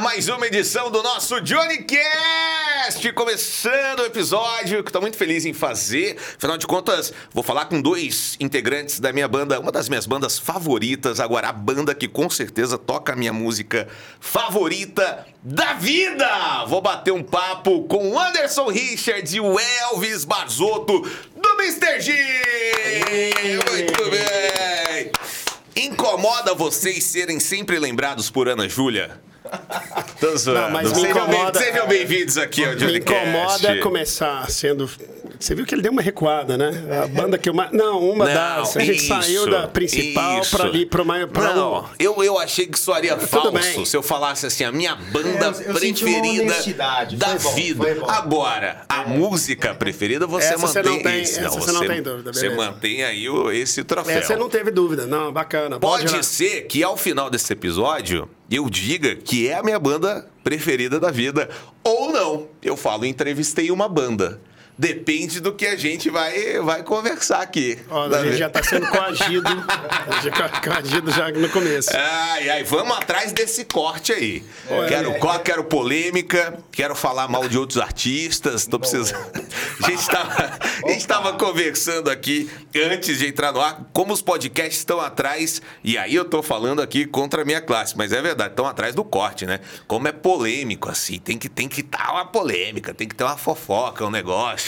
mais uma edição do nosso Johnny Cast, começando o episódio que estou muito feliz em fazer. Afinal de contas, vou falar com dois integrantes da minha banda, uma das minhas bandas favoritas, agora a banda que com certeza toca a minha música favorita da vida. Vou bater um papo com o Anderson Richards e o Elvis Barzotto do Mr. G. Muito bem. Incomoda vocês serem sempre lembrados por Ana Júlia? Tô zoando. Não, mas me incomoda- Sejam bem-vindos aqui ao Me incomoda começar sendo. Você viu que ele deu uma recuada, né? A banda que eu. Não, uma Não, das. A gente isso, saiu da principal isso. pra ali, pra uma. Pra Não, um- eu, eu achei que soaria Tudo falso se eu falasse assim, a minha banda É, eu- eu preferida da bom, vida. Agora, a música preferida você Essa você mantém. não tem- esse, essa você não tem dúvida, Você beleza. mantém aí o- esse troféu. É, você não teve dúvida. Não, bacana. Pode girar. ser que ao final desse episódio eu diga que é a minha banda preferida da vida. Ou não. Eu falo, entrevistei uma banda. Depende do que a gente vai, vai conversar aqui. Ó, Tá a gente vendo? já tá sendo coagido. já co- coagido já no começo. Ai, ai, vamos atrás desse corte aí. É. Quero corte, quero polêmica, quero falar mal de outros artistas, tô precisando. A gente tava, a gente tava conversando aqui antes de entrar no ar, como os podcasts estão atrás, e aí eu tô falando aqui contra a minha classe, mas é verdade, estão atrás do corte, né? Como é polêmico, assim, tem que tem que estar uma polêmica, tem que ter uma fofoca, um negócio,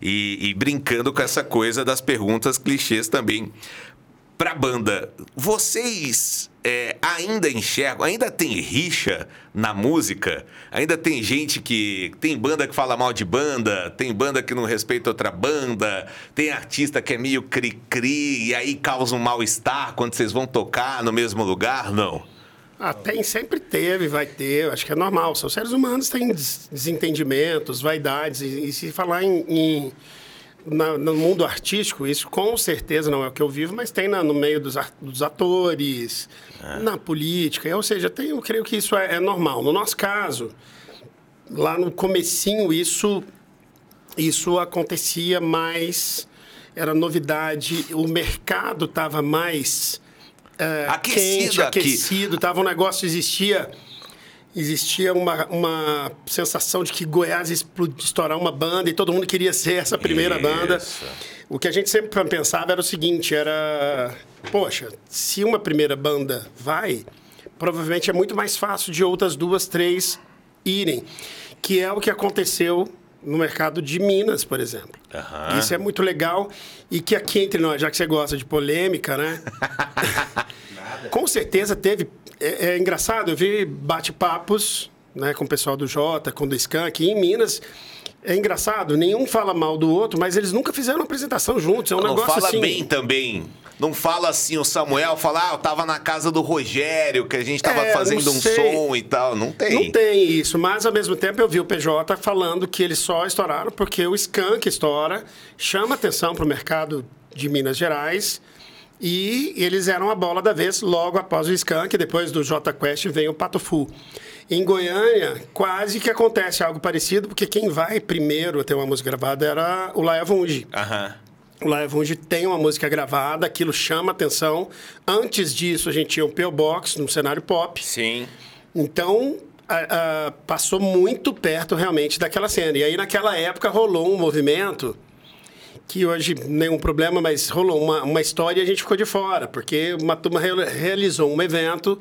e, e brincando com essa coisa das perguntas clichês também pra banda, vocês é, ainda enxergam, ainda tem rixa na música? Ainda tem gente que. Tem banda que fala mal de banda, tem banda que não respeita outra banda, tem artista que é meio cri-cri e aí causa um mal-estar quando vocês vão tocar no mesmo lugar? Não. Ah, tem, sempre teve, vai ter, acho que é normal. São seres humanos, têm des- desentendimentos, vaidades, e, e se falar em, em- na- no mundo artístico, isso com certeza não é o que eu vivo, mas tem na- no meio dos, dos atores, na política, ou seja, tem, eu creio que isso é, é normal. No nosso caso, lá no comecinho, isso, isso acontecia mais, era novidade, o mercado estava mais é, Aquecido quente, aqui. aquecido, tava um negócio, existia existia uma, uma sensação de que Goiás ia explo- estourar uma banda e todo mundo queria ser essa primeira Isso. banda. O que a gente sempre pensava era o seguinte, era, poxa, se uma primeira banda vai, provavelmente é muito mais fácil de outras duas, três irem, que é o que aconteceu no mercado de Minas, por exemplo. Aham. Isso é muito legal e que aqui entre nós, já que você gosta de polêmica, né? Com certeza teve. É, é engraçado, eu vi bate-papos né, com o pessoal do Jota, com o do Skank, em Minas. É engraçado, nenhum fala mal do outro, mas eles nunca fizeram uma apresentação juntos. É um não negócio fala assim. bem também. Não fala assim, o Samuel fala, ah, eu tava na casa do Rogério, que a gente tava É, fazendo um som e tal. Não tem. Não tem isso, mas ao mesmo tempo eu vi o PJ falando que eles só estouraram porque o Skank estoura, chama atenção para o mercado de Minas Gerais e eles eram a bola da vez logo após o Skank, depois do J Quest vem o Pato Fu. Em Goiânia, quase que acontece algo parecido, porque quem vai primeiro a ter uma música gravada era o Laia Vungi. Aham. O Live Unge tem uma música gravada, aquilo chama atenção. Antes disso, a gente tinha o P.O. Box no cenário pop. Sim. Então, a- a- passou muito perto realmente daquela cena. E aí, naquela época, rolou um movimento que hoje nenhum problema, mas rolou uma, uma história e a gente ficou de fora, porque uma turma real- realizou um evento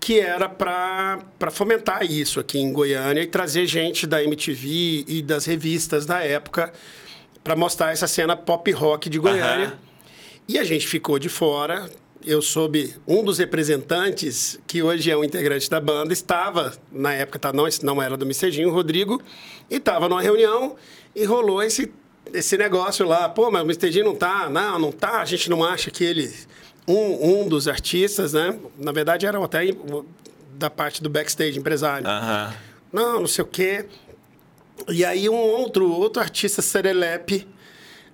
que era para fomentar isso aqui em Goiânia e trazer gente da MTV e das revistas da época para mostrar essa cena pop rock de Goiânia. Aham. E a gente ficou de fora. Eu soube, um dos representantes, que hoje é um integrante da banda, estava, na época tá, não, não era do Micedinho, o Rodrigo, e estava numa reunião e rolou esse, esse negócio lá. Pô, mas o Micedinho não tá, não, não tá, a gente não acha que ele. Um, um dos artistas, né? Na verdade, eram até da parte do backstage empresário. Não, não sei o quê. E aí um outro, outro artista serelepe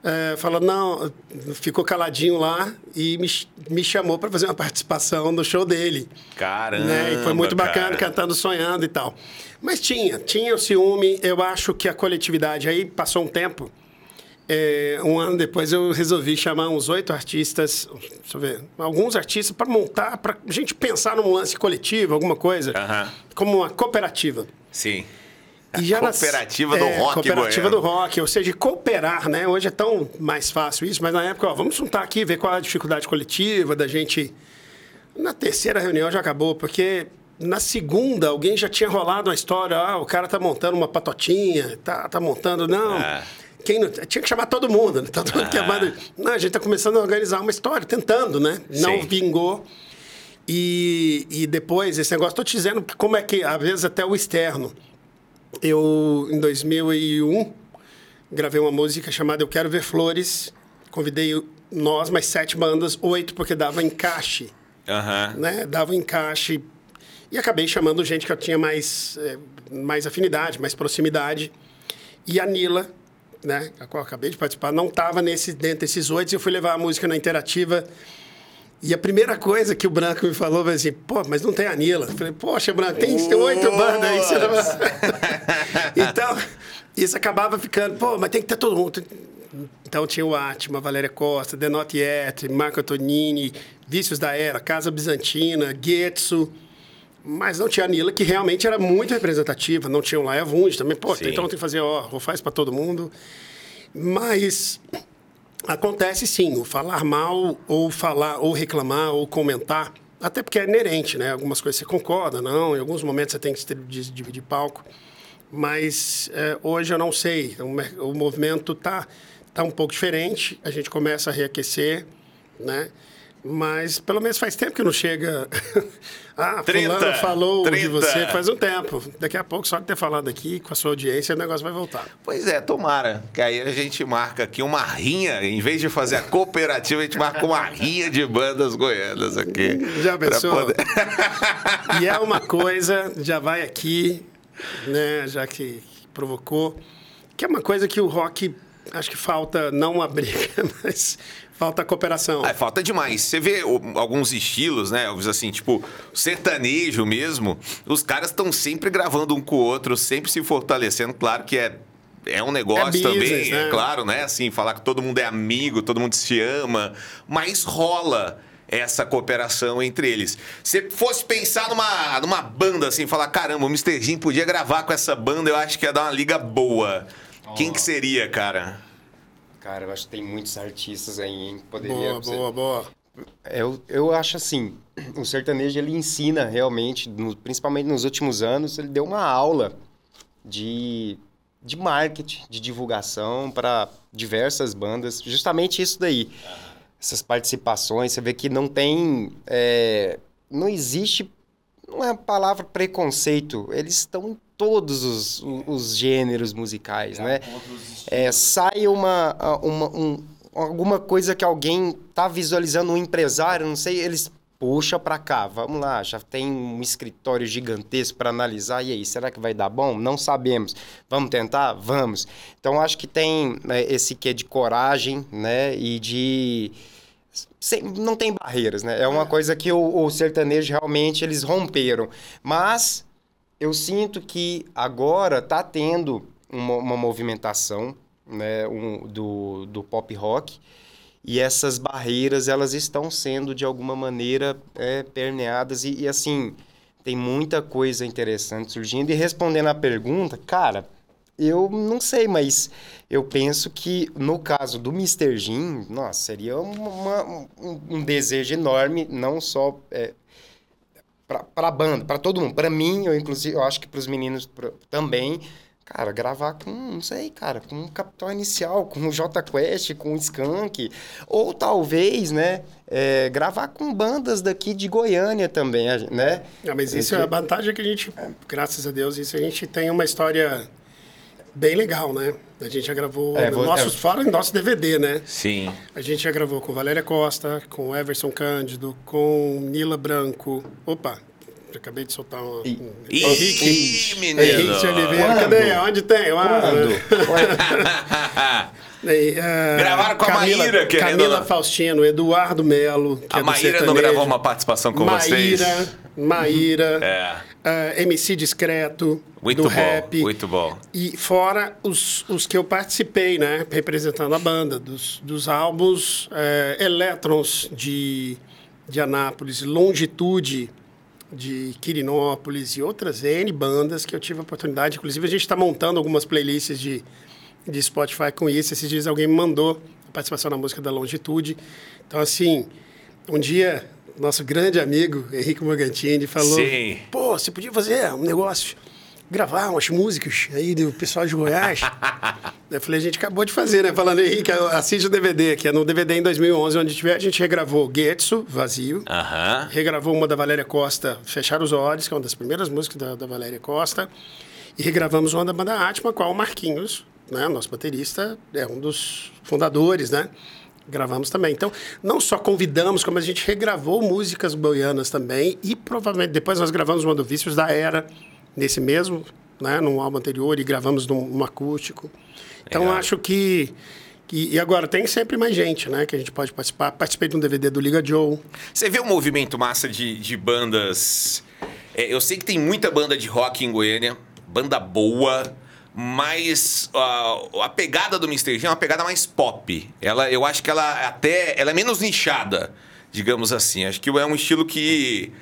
eh, falou, não, ficou caladinho lá e me, me chamou para fazer uma participação no show dele. Caramba. né? E foi muito bacana, cara. cantando, sonhando e tal. Mas tinha, tinha o ciúme. Eu acho que a coletividade, aí passou um tempo, é, um ano depois eu resolvi chamar uns oito artistas, deixa eu ver, alguns artistas para montar, para a gente pensar num lance coletivo, alguma coisa, Aham. como uma cooperativa. Sim. E já nas- Cooperativa do é, rock Cooperativa goiano. do rock, ou seja, cooperar, né? Hoje é tão mais fácil isso, mas na época, ó, vamos juntar aqui, ver qual é a dificuldade coletiva da gente. Na terceira reunião já acabou, porque na segunda alguém já tinha rolado uma história, ah, o cara tá montando uma patotinha, tá, tá montando. Não. Ah. Quem não, tinha que chamar todo mundo, né? Todo mundo é banda- Não, a gente tá começando a organizar uma história, tentando, né? Não Sim. vingou. E, e depois, esse negócio, estou te dizendo como é que, às vezes, até o externo. Eu, em 2001, gravei uma música chamada Eu Quero Ver Flores. Convidei nós, mais sete bandas, oito, porque dava encaixe, Aham. né? Dava encaixe. E acabei chamando gente que eu tinha mais, eh, mais afinidade, mais proximidade. E a Nila, né, a qual eu acabei de participar, não estava nesse, dentro desses oito. Eu fui levar a música na Interativa. E a primeira coisa que o Branco me falou foi assim, pô, mas não tem a Nila. Eu falei, poxa, Branco, tem oito bandas aí. Você não... então, isso acabava ficando, pô, mas tem que ter todo mundo. Então tinha o Atma, Valéria Costa, The Not Yet, Marco Antonini, Vícios da Era, Casa Bizantina, Getsu. Mas não tinha a Nila, que realmente era muito representativa. Não tinha o Laia Vund também. Pô, Sim. então tem que fazer, ó, ou faz para todo mundo. Mas acontece sim, o falar mal, ou falar, ou reclamar, ou comentar, até porque é inerente, né? Algumas coisas você concorda, não, em alguns momentos você tem que se dividir palco. Mas é, hoje eu não sei, o, o movimento tá, tá um pouco diferente, a gente começa a reaquecer, né? Mas pelo menos faz tempo que não chega. ah, 30, fulano falou de 30. você faz um tempo. Daqui a pouco, só de ter falado aqui com a sua audiência, o negócio vai voltar. Pois é, tomara. Que aí a gente marca aqui uma rinha, em vez de fazer a cooperativa, a gente marca uma rinha de bandas goianas aqui. Já pensou? poder- E é uma coisa, já vai aqui, né, já que, que provocou, que é uma coisa que o rock, acho que falta não uma briga, mas falta cooperação. Ah, falta demais. Você vê o- alguns estilos, né? Assim, tipo, sertanejo mesmo. Os caras estão sempre gravando um com o outro, sempre se fortalecendo. Claro que é. É um negócio É business, também, né? é claro, né? Assim, falar que todo mundo é amigo, todo mundo se ama, mas rola essa cooperação entre eles. Se fosse pensar numa, numa banda assim, falar, caramba, o Mr. Jim podia gravar com essa banda, eu acho que ia dar uma liga boa. Quem que seria, cara? Cara, eu acho que tem muitos artistas aí, hein? que Poderia boa, ser- boa, boa. Eu, eu acho assim, o sertanejo ele ensina realmente, no- principalmente nos últimos anos, ele deu uma aula de, de marketing, de divulgação para diversas bandas, justamente isso daí. Essas participações, você vê que não tem, é, não existe, não é a palavra preconceito, eles estão em todos os, os gêneros musicais, né? É, sai uma, uma um- alguma coisa que alguém tá visualizando, um empresário, não sei, eles puxa para cá, vamos lá, já tem um escritório gigantesco para analisar, e aí, será que vai dar bom? Não sabemos. Vamos tentar? Vamos. Então, acho que tem né, esse quê de coragem, né, e de... sem- não tem barreiras, né? É uma coisa que o, o sertanejo realmente eles romperam. Mas eu sinto que agora tá tendo uma, uma movimentação né, um- do, do pop rock e essas barreiras elas estão sendo de alguma maneira é, permeadas e, e, assim tem muita coisa interessante surgindo e respondendo à pergunta cara eu não sei mas eu penso que no caso do Mr. Jim nossa seria uma- um, um desejo enorme não só é, para a banda, para todo mundo, para mim, eu inclusive, eu acho que para os meninos pra- também, cara, gravar com, não sei, cara, com o Capital Inicial, com o J Quest, com o Skank, ou talvez, né, é, gravar com bandas daqui de Goiânia também, né? Ah, mas isso é a vantagem que a gente, graças a Deus, isso a gente tem uma história bem legal, né? A gente já gravou É, vou- nossos, é. fora em nosso DVD, né? Sim. A gente já gravou com Valéria Costa, com Everson Cândido, com Nila Branco. Opa, acabei de soltar um. E- um- Ih, Henrique menino! de Oliveira. Quando? Cadê? Onde tem? Ah, e, ah, Gravaram com a Maíra, querendo Camila não. Faustino, Eduardo Melo. que A é Maíra não gravou uma participação com Maíra, vocês? Maíra, É. ah, MC Discreto, Muito do bom, rap. muito bom. E fora os, os que eu participei, né? Representando a banda, dos, dos álbuns eh, Elétrons de, de Anápolis, Longitude de Quirinópolis e outras N bandas que eu tive a oportunidade. Inclusive, a gente está montando algumas playlists de, de Spotify com isso. Esses dias alguém me mandou a participação na música da Longitude. Então, assim, um dia, nosso grande amigo Henrique Morgantini falou: Sim. Pô, você podia fazer um negócio, gravar umas músicas aí do pessoal de Goiás. eu falei, a gente acabou de fazer, né? Falando, Henrique, assiste o DVD, que é no DVD em 2011, onde tiver, a gente regravou Getsu, Vazio. Aham. Regravou uma da Valéria Costa, Fechar os Olhos, que é uma das primeiras músicas da, da Valéria Costa. E regravamos uma da banda Atma, qual o Marquinhos, né? Nosso baterista, é um dos fundadores, né? Gravamos também. Então, não só convidamos, como a gente regravou músicas goianas também. E provavelmente depois nós gravamos uma do Vícios da Era, nesse mesmo, né? Num álbum anterior, e gravamos num, num acústico. Então, Legal. acho que, que. E agora, tem sempre mais gente, né? Que a gente pode participar. Participei de um DVD do Liga Joe. Você vê um movimento massa de, de bandas. é, eu sei que tem muita banda de rock em Goiânia, banda boa, mas ah, a pegada do Mr. G é uma pegada mais pop. Ela, eu acho que ela até ela é menos nichada, digamos assim. Acho que é um estilo que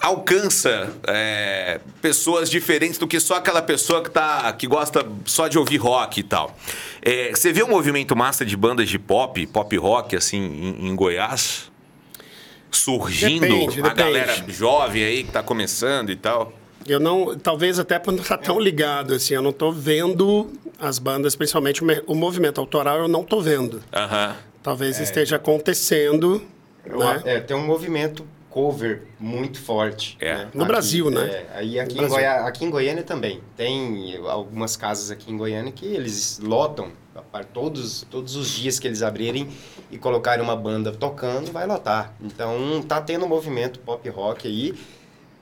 alcança é, pessoas diferentes do que só aquela pessoa que, tá, que gosta só de ouvir rock e tal. É, você vê um movimento massa de bandas de pop, pop rock, assim, em, em Goiás? Surgindo Depende, a depende. galera jovem aí que tá começando e tal. Eu não, talvez até por não estar tão ligado, assim, eu não estou vendo as bandas, principalmente o, me- o movimento autoral, eu não estou vendo. Aham. Talvez esteja acontecendo, Eu- né? é, tem um movimento cover muito forte. É. né? No Brasil, né? é, aí aqui, em. Goiá- aqui em Goiânia também. Tem algumas casas aqui em Goiânia que eles lotam todos, todos os dias que eles abrirem e colocarem uma banda tocando, vai lotar. Então tá tendo um movimento pop rock aí.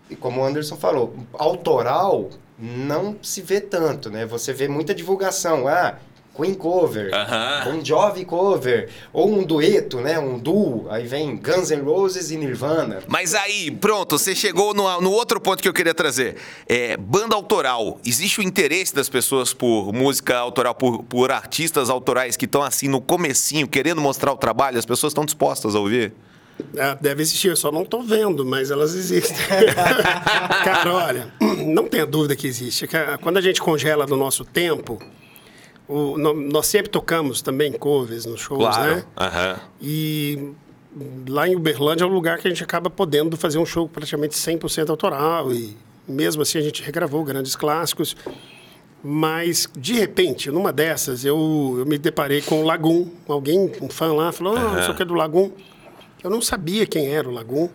E como o Anderson falou, autoral não se vê tanto, né? Você vê muita divulgação. Ah, Queen cover, Aham. Bon Jovi cover, ou um dueto, né? Um duo. Aí vem Guns N' Roses e Nirvana. Mas aí, pronto, você chegou no, no outro ponto que eu queria trazer. É, banda autoral. Existe o interesse das pessoas por música autoral, por, por artistas autorais que estão assim no comecinho, querendo mostrar o trabalho? As pessoas estão dispostas a ouvir? É, deve existir, eu só não estou vendo, mas elas existem. Cara, olha, não tenha dúvida que existe. Quando a gente congela do nosso tempo, o- nós sempre tocamos também covers nos shows, né? Aham. E lá em Uberlândia é um lugar que a gente acaba podendo fazer um show praticamente 100% autoral. E mesmo assim a gente regravou grandes clássicos. Mas, de repente, numa dessas, eu, eu me deparei com o Lagoon. Alguém, um fã lá, falou: ah, não sei o que é do Lagoon. Eu não sabia quem era o Lagoon.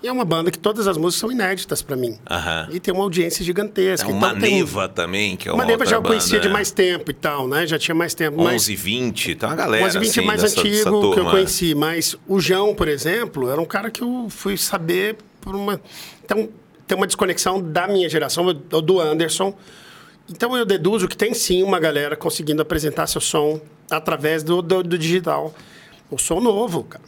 E é uma banda que todas as músicas são inéditas para mim. Aham. E tem uma audiência É gigantesca. uma Então, tem- Neva também, que é uma Neva já eu conhecia banda, de né? mais tempo e tal, né? Já tinha mais tempo. mas- 11, 20, tem uma galera mas o 20 assim, é mais dessa, antigo dessa que eu turma. conheci. Mas o João, por exemplo, era um cara que eu fui saber por uma. Então, tem uma desconexão da minha geração, do do Anderson. Então, eu deduzo que tem sim uma galera conseguindo apresentar seu som através do, do, do digital. O som novo, cara.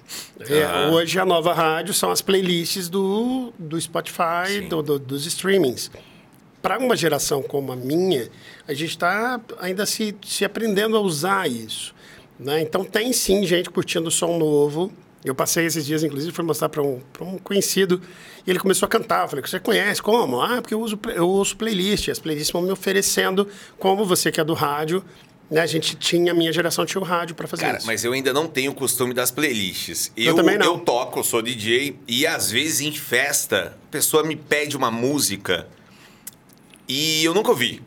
É, Ah. hoje, a nova rádio são as playlists do, do Spotify, do, do- dos streamings para uma geração como a minha, a gente está ainda se, se aprendendo a usar isso. Né? Então, tem sim gente curtindo som novo. Eu passei esses dias, inclusive, fui mostrar para um, pra um conhecido e ele começou a cantar. Eu falei, você conhece? Como? Ah, porque eu uso, eu uso playlist. As playlists vão me oferecendo, como você que é do rádio. Né? A gente tinha, a minha geração tinha o rádio para fazer Cara, isso. mas eu ainda não tenho o costume das playlists. Eu também não. Eu toco, eu sou DJ, e às vezes em festa, a pessoa me pede uma música e eu nunca ouvi.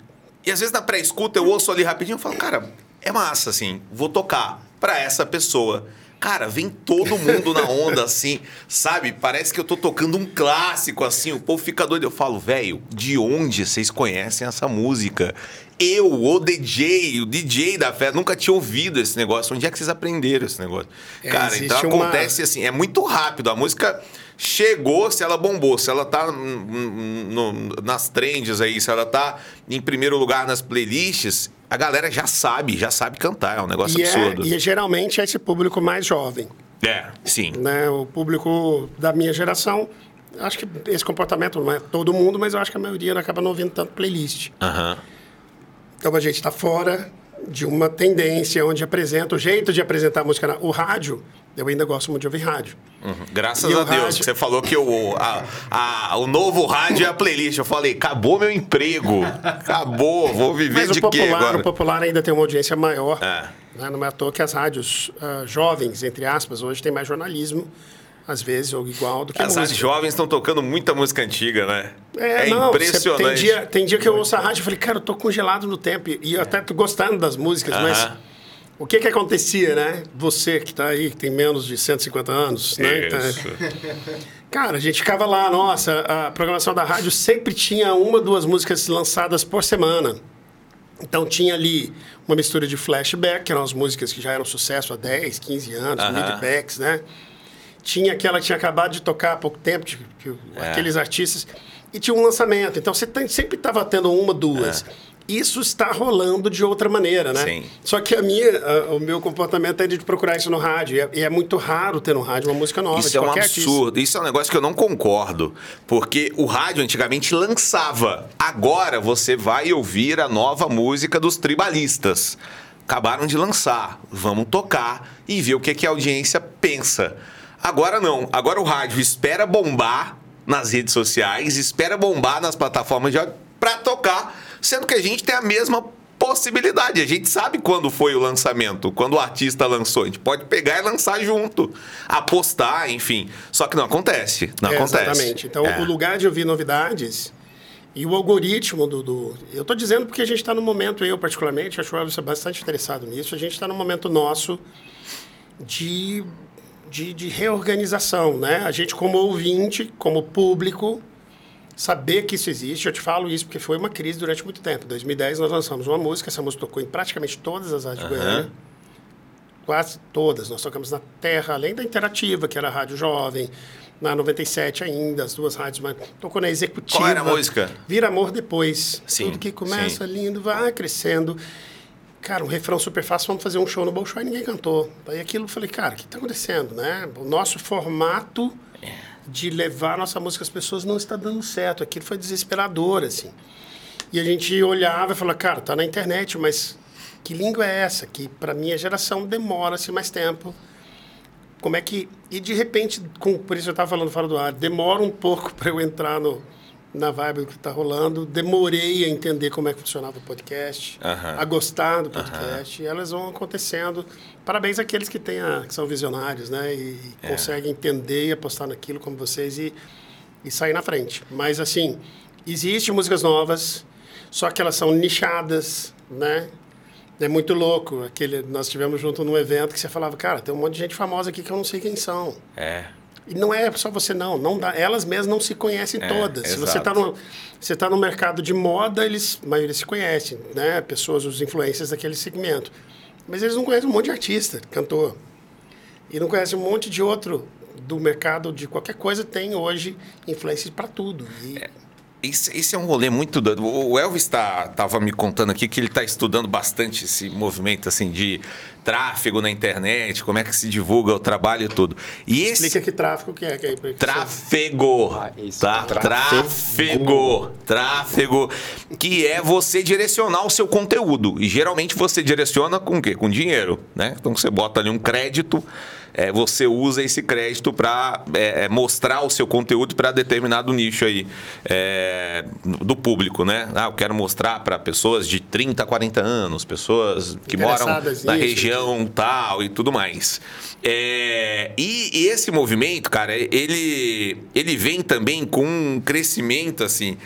E às vezes na pré-escuta eu ouço ali rapidinho e falo, cara, é massa, assim, vou tocar pra essa pessoa. Cara, vem todo mundo na onda, assim, sabe? Parece que eu tô tocando um clássico, assim, o povo fica doido. Eu falo, velho, de onde vocês conhecem essa música? Eu, o DJ, o DJ da festa, nunca tinha ouvido esse negócio. Onde é que vocês aprenderam esse negócio? É, Cara, então existe uma- acontece assim, é muito rápido. A música chegou, se ela bombou, se ela tá no- nas trends aí, se ela tá em primeiro lugar nas playlists, a galera já sabe, já sabe cantar. É um negócio E, é, absurdo. e é geralmente esse público mais jovem. É, sim. né? O público da minha geração Acho que esse comportamento não é todo mundo, mas eu acho que a maioria acaba não ouvindo tanto playlist. Aham. Então a gente está fora de uma tendência onde apresenta o jeito de apresentar a música. O rádio, eu ainda gosto muito de ouvir rádio. Uhum. Graças a Deus. rádio- Você falou que o, a- a- o novo rádio é a playlist. Eu falei, acabou meu emprego. Acabou, vou viver Mas de quê agora? o popular ainda tem uma audiência maior. É. Né? Não é à toa que as rádios ah, jovens, entre aspas, hoje tem mais jornalismo, às vezes, ou igual do que As música. rádios jovens estão tocando muita música antiga, né? É, não, você- impressionante. Tem dia, tem dia que eu ouço a rádio e falei, cara, eu tô congelado no tempo. E eu até tô gostando das músicas, mas. O que que acontecia, né? Você que tá aí, que tem menos de 150 anos, né? Tá- Isso. Cara, a gente ficava lá, nossa, a programação da rádio sempre tinha uma, duas músicas lançadas por semana. Então tinha ali uma mistura de flashback, que eram as músicas que já eram sucesso há 10, 15 anos, Aham. midbacks, né? Tinha aquela que tinha acabado de tocar há pouco tempo, de- o- É. aqueles artistas. E tinha um lançamento. Então você tem- sempre estava tendo uma, duas. Isso está rolando de outra maneira, né? É. Sim. Só que a minha, a- o meu comportamento é de procurar isso no rádio. E é, e é muito raro ter no rádio uma música nova. Isso é um qualquer artista. absurdo. Isso é um negócio que eu não concordo. Porque o rádio antigamente lançava. Agora você vai ouvir a nova música dos tribalistas. Acabaram de lançar. Vamos tocar e ver o que, que a audiência pensa. Agora não. Agora o rádio espera bombar nas redes sociais, espera bombar nas plataformas de pra tocar, sendo que a gente tem a mesma possibilidade. A gente sabe quando foi o lançamento, quando o artista lançou. A gente pode pegar e lançar junto, apostar, enfim. Só que não acontece. Não É, acontece. Exatamente. Então, É. o lugar de ouvir novidades e o algoritmo do. do- eu estou dizendo porque a gente está no momento, eu particularmente, acho que é bastante interessado nisso, a gente está no momento nosso de, de, de reorganização, né? A gente, como ouvinte, como público, saber que isso existe. Eu te falo isso porque foi uma crise durante muito tempo. Em 2010, nós lançamos uma música, essa música tocou em praticamente todas as rádios de Goiânia. Quase todas. Nós tocamos na Terra, além da Interativa, que era a Rádio Jovem, na 97 ainda, as duas rádios, mas tocou na Executiva. Qual era a música? Vira Amor Depois. Sim, Tudo que começa sim. lindo, vai crescendo. Cara, um refrão super fácil, vamos fazer um show no Bolshoi e ninguém cantou. Aí aquilo eu falei, cara, o que está acontecendo, né? O nosso formato de levar nossa música às pessoas não está dando certo. Aquilo foi desesperador, assim. E a gente olhava e falava, cara, tá na internet, mas que língua é essa? Que para minha geração demora-se mais tempo. Como é que. E de repente, com, por isso eu estava falando fora do ar, demora um pouco para eu entrar no, na vibe do que está rolando. Demorei a entender como é que funcionava o podcast, Aham. a gostar do podcast. E elas vão acontecendo. Parabéns àqueles que, têm a, que são visionários, né? E, É. conseguem entender e apostar naquilo como vocês e, e sair na frente. Mas, assim, existem músicas novas, só que elas são nichadas, né? É muito louco. Aquele, nós tivemos junto num evento que você falava, cara, tem um monte de gente famosa aqui que eu não sei quem são. É. E não é só você não, não dá, elas mesmas não se conhecem É, todas. Se você exato. está no, você tá no mercado de moda, eles, a maioria se conhecem, né? Pessoas, os influencers daquele segmento. Mas eles não conhecem um monte de artista, cantor. E não conhecem um monte de outro do mercado de qualquer coisa, tem hoje influências para tudo. E, Esse, esse é um rolê muito doido. O Elvis tá, tava me contando aqui que ele está estudando bastante esse movimento assim de tráfego na internet, como é que se divulga o trabalho e tudo. E esse explica que tráfico que é. Que é Tráfego. Ah, isso, tá? Tráfego. Tráfego. Que é você direcionar o seu conteúdo. E geralmente você direciona com o quê? Com dinheiro, né? Então você bota ali um crédito, é, você usa esse crédito para mostrar o seu conteúdo para determinado nicho aí é, do público, né? Ah, eu quero mostrar para pessoas de 30, 40 anos, pessoas que moram na região tal e tudo mais. É, e, e esse movimento, cara, ele, ele vem também com um crescimento, assim,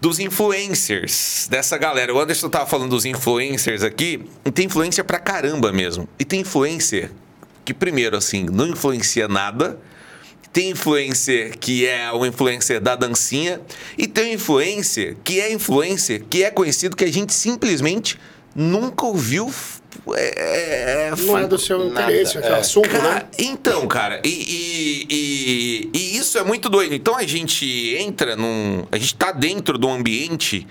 dos influencers, dessa galera. O Anderson tava falando dos influencers aqui, e tem influência pra caramba mesmo. E tem influencer que, primeiro, assim, não influencia nada. Tem influencer que é o influencer da dancinha. E tem influencer que é influencer que é conhecido que a gente simplesmente nunca ouviu. É, é, Não é do seu interesse, Nada, aquele é. assunto, Cara, né? Então, cara, e, e, e- e isso é muito doido. Então a gente entra num. A gente tá dentro de um ambiente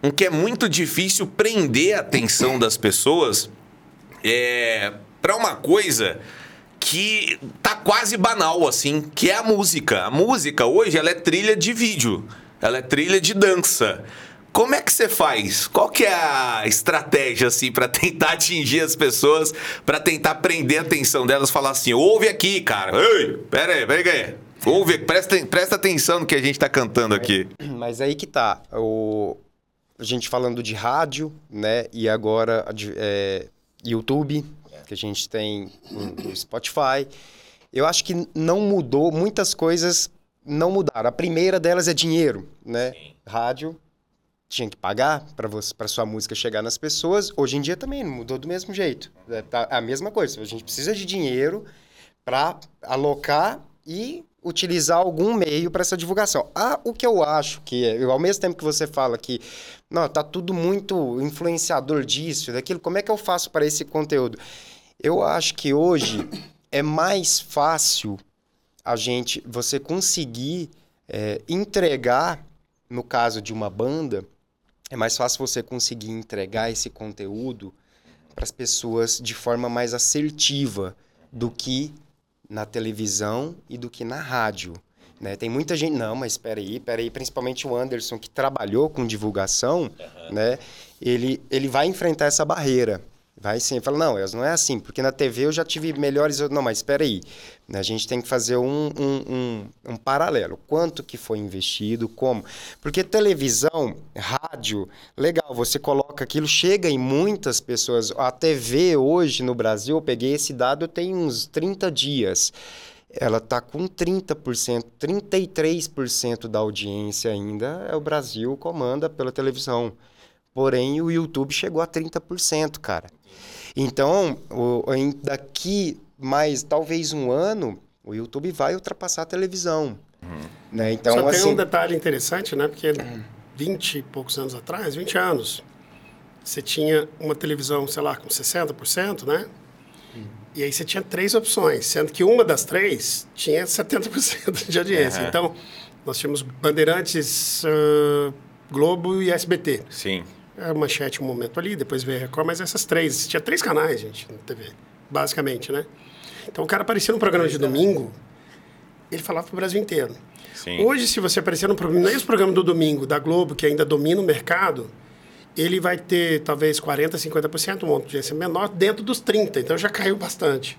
em que é muito difícil prender a atenção das pessoas é, para uma coisa que tá quase banal, assim, que é a música. A música hoje ela é trilha de vídeo, ela é trilha de dança. Como é que você faz? Qual que é a estratégia assim para tentar atingir as pessoas, para tentar prender a atenção delas, falar assim: "Ouve aqui, cara. Ei, pera aí, pera aí. Ouve, presta, presta atenção no que a gente tá cantando aqui". Mas aí que tá. O, a gente falando de rádio, né? E agora é, YouTube, que a gente tem no Spotify. Eu acho que não mudou, muitas coisas não mudaram. A primeira delas é dinheiro, né? Rádio tinha que pagar para sua música chegar nas pessoas. Hoje em dia também não mudou do mesmo jeito. É tá a mesma coisa. A gente precisa de dinheiro para alocar e utilizar algum meio para essa divulgação. Ah, o que eu acho que é, eu, ao mesmo tempo que você fala que não, tá tudo muito influenciador disso, daquilo, como é que eu faço para esse conteúdo? Eu acho que hoje é mais fácil a gente você conseguir é, entregar no caso de uma banda é mais fácil você conseguir entregar esse conteúdo para as pessoas de forma mais assertiva do que na televisão e do que na rádio. Né? Tem muita gente, não, mas espera aí, espera aí, principalmente o Anderson, que trabalhou com divulgação, uhum. né? ele, ele vai enfrentar essa barreira. Vai sim, fala, não, não é assim, porque na TV eu já tive melhores. Não, mas espera aí. A gente tem que fazer um, um, um, um, paralelo. Quanto que foi investido, como? Porque televisão, rádio, legal, você coloca aquilo, chega em muitas pessoas. A TV hoje no Brasil, eu peguei esse dado tem uns 30 dias. Ela está com 30%, 33% da audiência ainda. É o Brasil comanda pela televisão. Porém, o YouTube chegou a 30%, cara. Então, o, daqui mais talvez um ano, o YouTube vai ultrapassar a televisão. Uhum. Né? Então, Só assim... tem um detalhe interessante, né? Porque 20 e poucos anos atrás, 20 anos, você tinha uma televisão, sei lá, com 60%, né? Uhum. E aí você tinha três opções, sendo que uma das três tinha 70% de audiência. Uhum. Então, nós tínhamos Bandeirantes, uh, Globo e SBT. Sim a manchete um momento ali, depois veio a Record, mas essas três. Tinha três canais, gente, na TV, basicamente, né? Então o cara aparecia no programa de domingo, ele falava para o Brasil inteiro. Sim. Hoje, se você aparecer no programa, mesmo programa do domingo da Globo, que ainda domina o mercado, ele vai ter talvez 40%, 50%, um audiência menor, dentro dos 30%. Então já caiu bastante.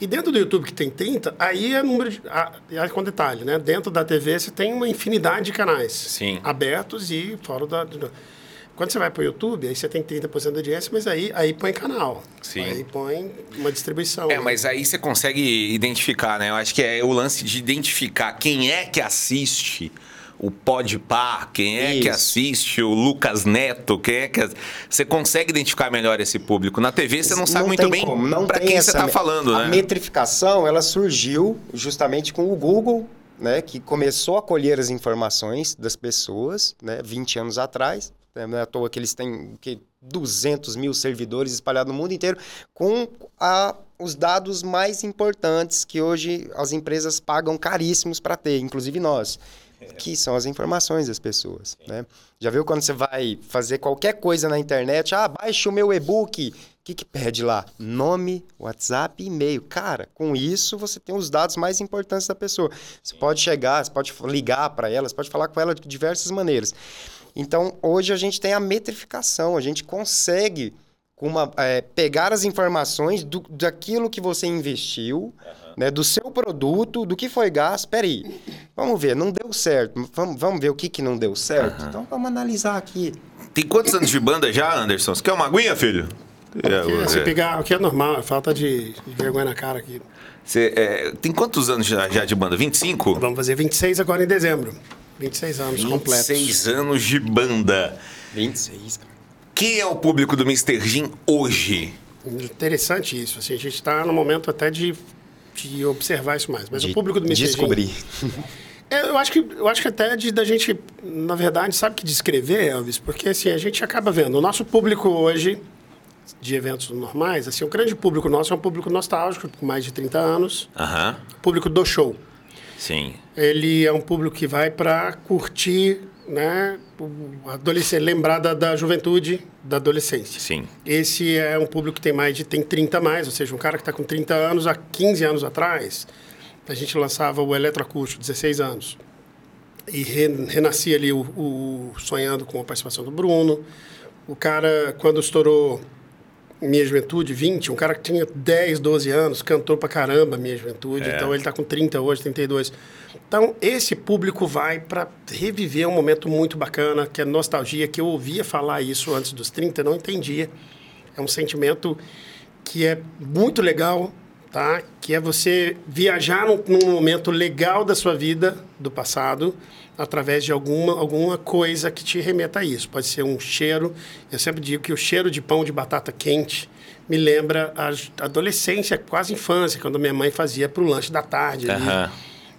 E dentro do YouTube, que tem 30, aí é número de. Ah, com detalhe, né? Dentro da TV você tem uma infinidade de canais Sim. abertos e fora da. Quando você vai para o YouTube, aí você tem 30% de audiência, mas aí, aí põe canal. Sim. Aí põe uma distribuição. É, né? mas aí você consegue identificar, né? Eu acho que é o lance de identificar quem é que assiste o Podpah, quem é Isso. que assiste o Lucas Neto, quem é que você consegue identificar melhor esse público. Na TV você não sabe não muito bem para quem você está falando, né? A metrificação, ela surgiu justamente com o Google, né, que começou a colher as informações das pessoas, né, 20 anos atrás, né? Não é à toa que eles têm que 200 mil servidores espalhados no mundo inteiro, com a, os dados mais importantes que hoje as empresas pagam caríssimos para ter, inclusive nós, é. que são as informações das pessoas. Né? Já viu quando você vai fazer qualquer coisa na internet? Ah, baixe o meu e-book. O que, que pede lá? Nome, WhatsApp e e-mail. Cara, com isso você tem os dados mais importantes da pessoa. Você pode chegar, você pode ligar para ela, você pode falar com ela de diversas maneiras. Então, hoje a gente tem a metrificação, a gente consegue uma, é, pegar as informações do, daquilo que você investiu, uhum. né, do seu produto, do que foi gasto. Peraí, vamos ver, não deu certo. Vamos, vamos ver o que, que não deu certo? Uhum. Então, vamos analisar aqui. Tem quantos anos de banda já, Anderson? Você quer uma aguinha, filho? É, se pegar, o que é normal, é falta de, de vergonha na cara aqui. Você, é, tem quantos anos já, já de banda? 25? Vamos fazer 26 agora em dezembro. 26 anos 26 completos. 26 anos de banda. 26, cara. Quem é o público do Mr. Jim hoje? Interessante isso. Assim, a gente está no momento até de, de observar isso mais. Mas de o público do Mr. Descobrir. É, eu acho que eu acho que até de, da gente, na verdade, sabe que descrever, Elvis, porque assim a gente acaba vendo o nosso público hoje de eventos normais, assim, o grande público nosso é um público nostálgico, com mais de 30 anos, uhum. público do show. Sim. Ele é um público que vai para curtir, né? Adolescente, lembrar da, juventude, da adolescência. Sim. Esse é um público que tem mais de tem 30 a mais, ou seja, um cara que está com 30 anos há 15 anos atrás, a gente lançava o eletroacústico, 16 anos. E re- renascia ali o, o Sonhando com a participação do Bruno. O cara, quando estourou Minha Juventude, 20, um cara que tinha 10, 12 anos, cantou pra caramba Minha Juventude. É. Então ele tá com 30 hoje, 32. Então esse público vai para reviver um momento muito bacana, que é nostalgia, que eu ouvia falar isso antes dos 30, não entendia. É um sentimento que é muito legal, tá? Que é você viajar num, num momento legal da sua vida, do passado, através de alguma, alguma coisa que te remeta a isso. Pode ser um cheiro. Eu sempre digo que o cheiro de pão de batata quente me lembra a adolescência, quase infância, quando minha mãe fazia para o lanche da tarde. Aham.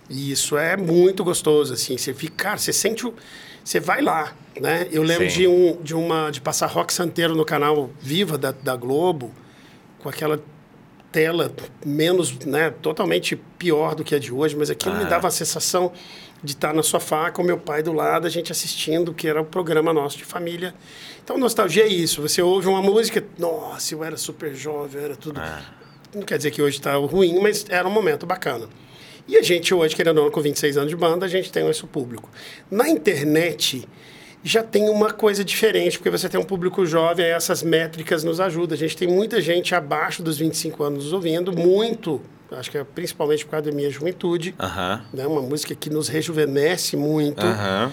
E isso é muito gostoso, assim. Você fica, cara, você sente o. Você vai lá, né? Eu lembro Sim. de, um, de uma de passar rock santeiro no canal Viva da, da Globo, com aquela tela menos, né, totalmente pior do que a de hoje, mas aquilo me dava a sensação de estar na sofá com meu pai do lado, a gente assistindo, que era o programa nosso de família. Então, nostalgia é isso. Você ouve uma música, nossa, eu era super jovem, era tudo. Não quer dizer que hoje está ruim, mas era um momento bacana. E a gente hoje, querendo ou não, com 26 anos de banda, a gente tem esse público. Na internet, já tem uma coisa diferente, porque você tem um público jovem, essas métricas nos ajudam. A gente tem muita gente abaixo dos 25 anos nos ouvindo, muito, acho que é principalmente por causa da minha juventude. Aham. Né? Uma música que nos rejuvenesce muito. Aham.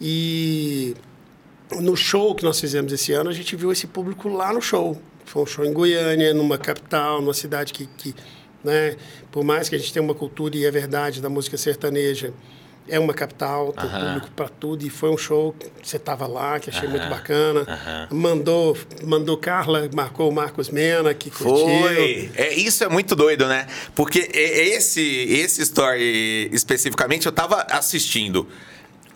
E no show que nós fizemos esse ano, a gente viu esse público lá no show. Foi um show em Goiânia, numa capital, numa cidade que, que né, por mais que a gente tenha uma cultura, e é verdade, da música sertaneja, é uma capital, tem Aham. público para tudo. E foi um show que você estava lá, que achei muito bacana. Aham. Mandou, mandou Carla, marcou o Marcos Mena, que curtiu. Foi. É, isso é muito doido, né? Porque é- é esse, esse story especificamente eu tava assistindo.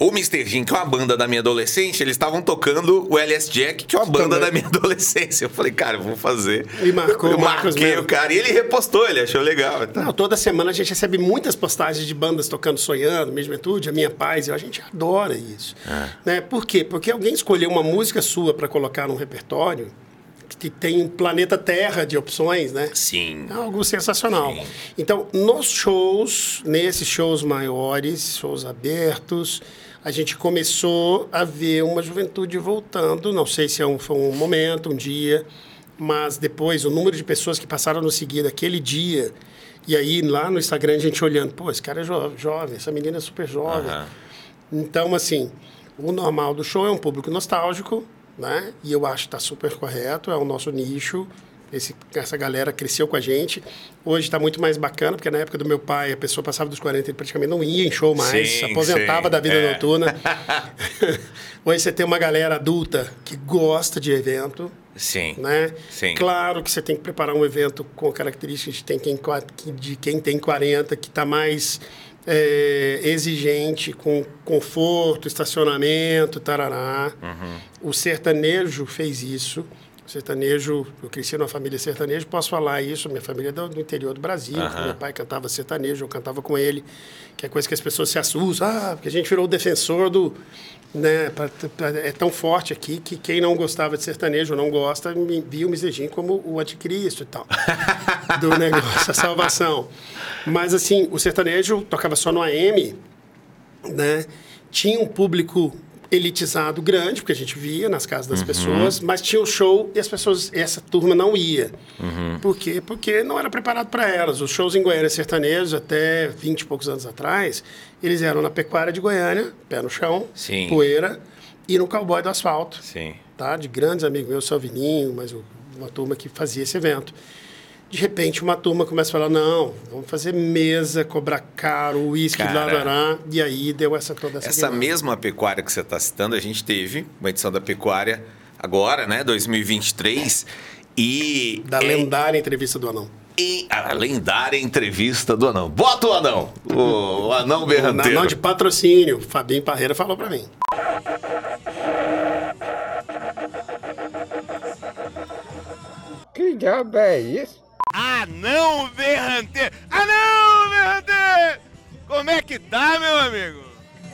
O Mr. Jim, que é uma banda da minha adolescência, eles estavam tocando o LS Jack, que é uma banda Também. da minha adolescência. Eu falei, cara, eu vou fazer. E marcou eu o Marcos marquei mesmo. o cara. E ele repostou, ele achou legal. Então, Não, toda semana a gente recebe muitas postagens de bandas tocando Sonhando, Mesma Juventude, A Minha Paz, e a gente adora isso. Né? Por quê? Porque alguém escolheu uma música sua para colocar num repertório que tem um planeta Terra de opções, né? Sim. É algo sensacional. Sim. Então, nos shows, nesses shows maiores, shows abertos, a gente começou a ver uma juventude voltando. Não sei se é um, foi um momento, um dia, mas depois o número de pessoas que passaram a nos seguir naquele dia. E aí, lá no Instagram, a gente olhando, pô, esse cara é jo- jovem, essa menina é super jovem. Aham. Então, assim, o normal do show é um público nostálgico, né? E eu acho que está super correto, é o nosso nicho. Esse, essa galera cresceu com a gente. Hoje está muito mais bacana, porque na época do meu pai, a pessoa passava dos 40 e praticamente não ia em show mais, Sim, se aposentava sim, da vida é. noturna. Hoje você tem uma galera adulta que gosta de evento, Sim. né? Sim. Claro que você tem que preparar um evento com características de, tem quem, de quem tem 40, que está mais é, exigente, com conforto, estacionamento, tarará. Uhum. O sertanejo fez isso. Sertanejo, eu cresci numa família sertaneja, posso falar isso, minha família é do, interior do Brasil, meu pai cantava sertanejo, eu cantava com ele, que é coisa que as pessoas se assustam, ah, porque a gente virou o defensor do... Né, pra- pra- é tão forte aqui que quem não gostava de sertanejo não gosta, me- via o Mizejinho como o anticristo e tal, do negócio, a salvação. Mas assim, o sertanejo tocava só no AM, né? Tinha um público elitizado grande, porque a gente via nas casas das pessoas, mas tinha o show e as pessoas, essa turma não ia. Por quê? Porque não era preparado para elas. Os shows em Goiânia sertanejos, até 20 e poucos anos atrás, eles eram na pecuária de Goiânia, pé no chão, Sim. poeira, e no cowboy do asfalto Sim. tá? de grandes amigos meus, Salvininho, mas uma turma que fazia esse evento. De repente, uma turma começa a falar, não, vamos fazer mesa, cobrar caro, uísque, larará, e aí deu essa toda essa... Essa guinada. mesma pecuária que você está citando, a gente teve uma edição da pecuária agora, né? 2023. E. Da é- lendária entrevista do Anão. E a lendária entrevista do anão. Bota o anão! O, o anão berranteiro. não de patrocínio, Fabinho Parreira falou para mim. Que diabo é isso? Anão berranteiro! Anão berranteiro! Como é que tá, meu amigo?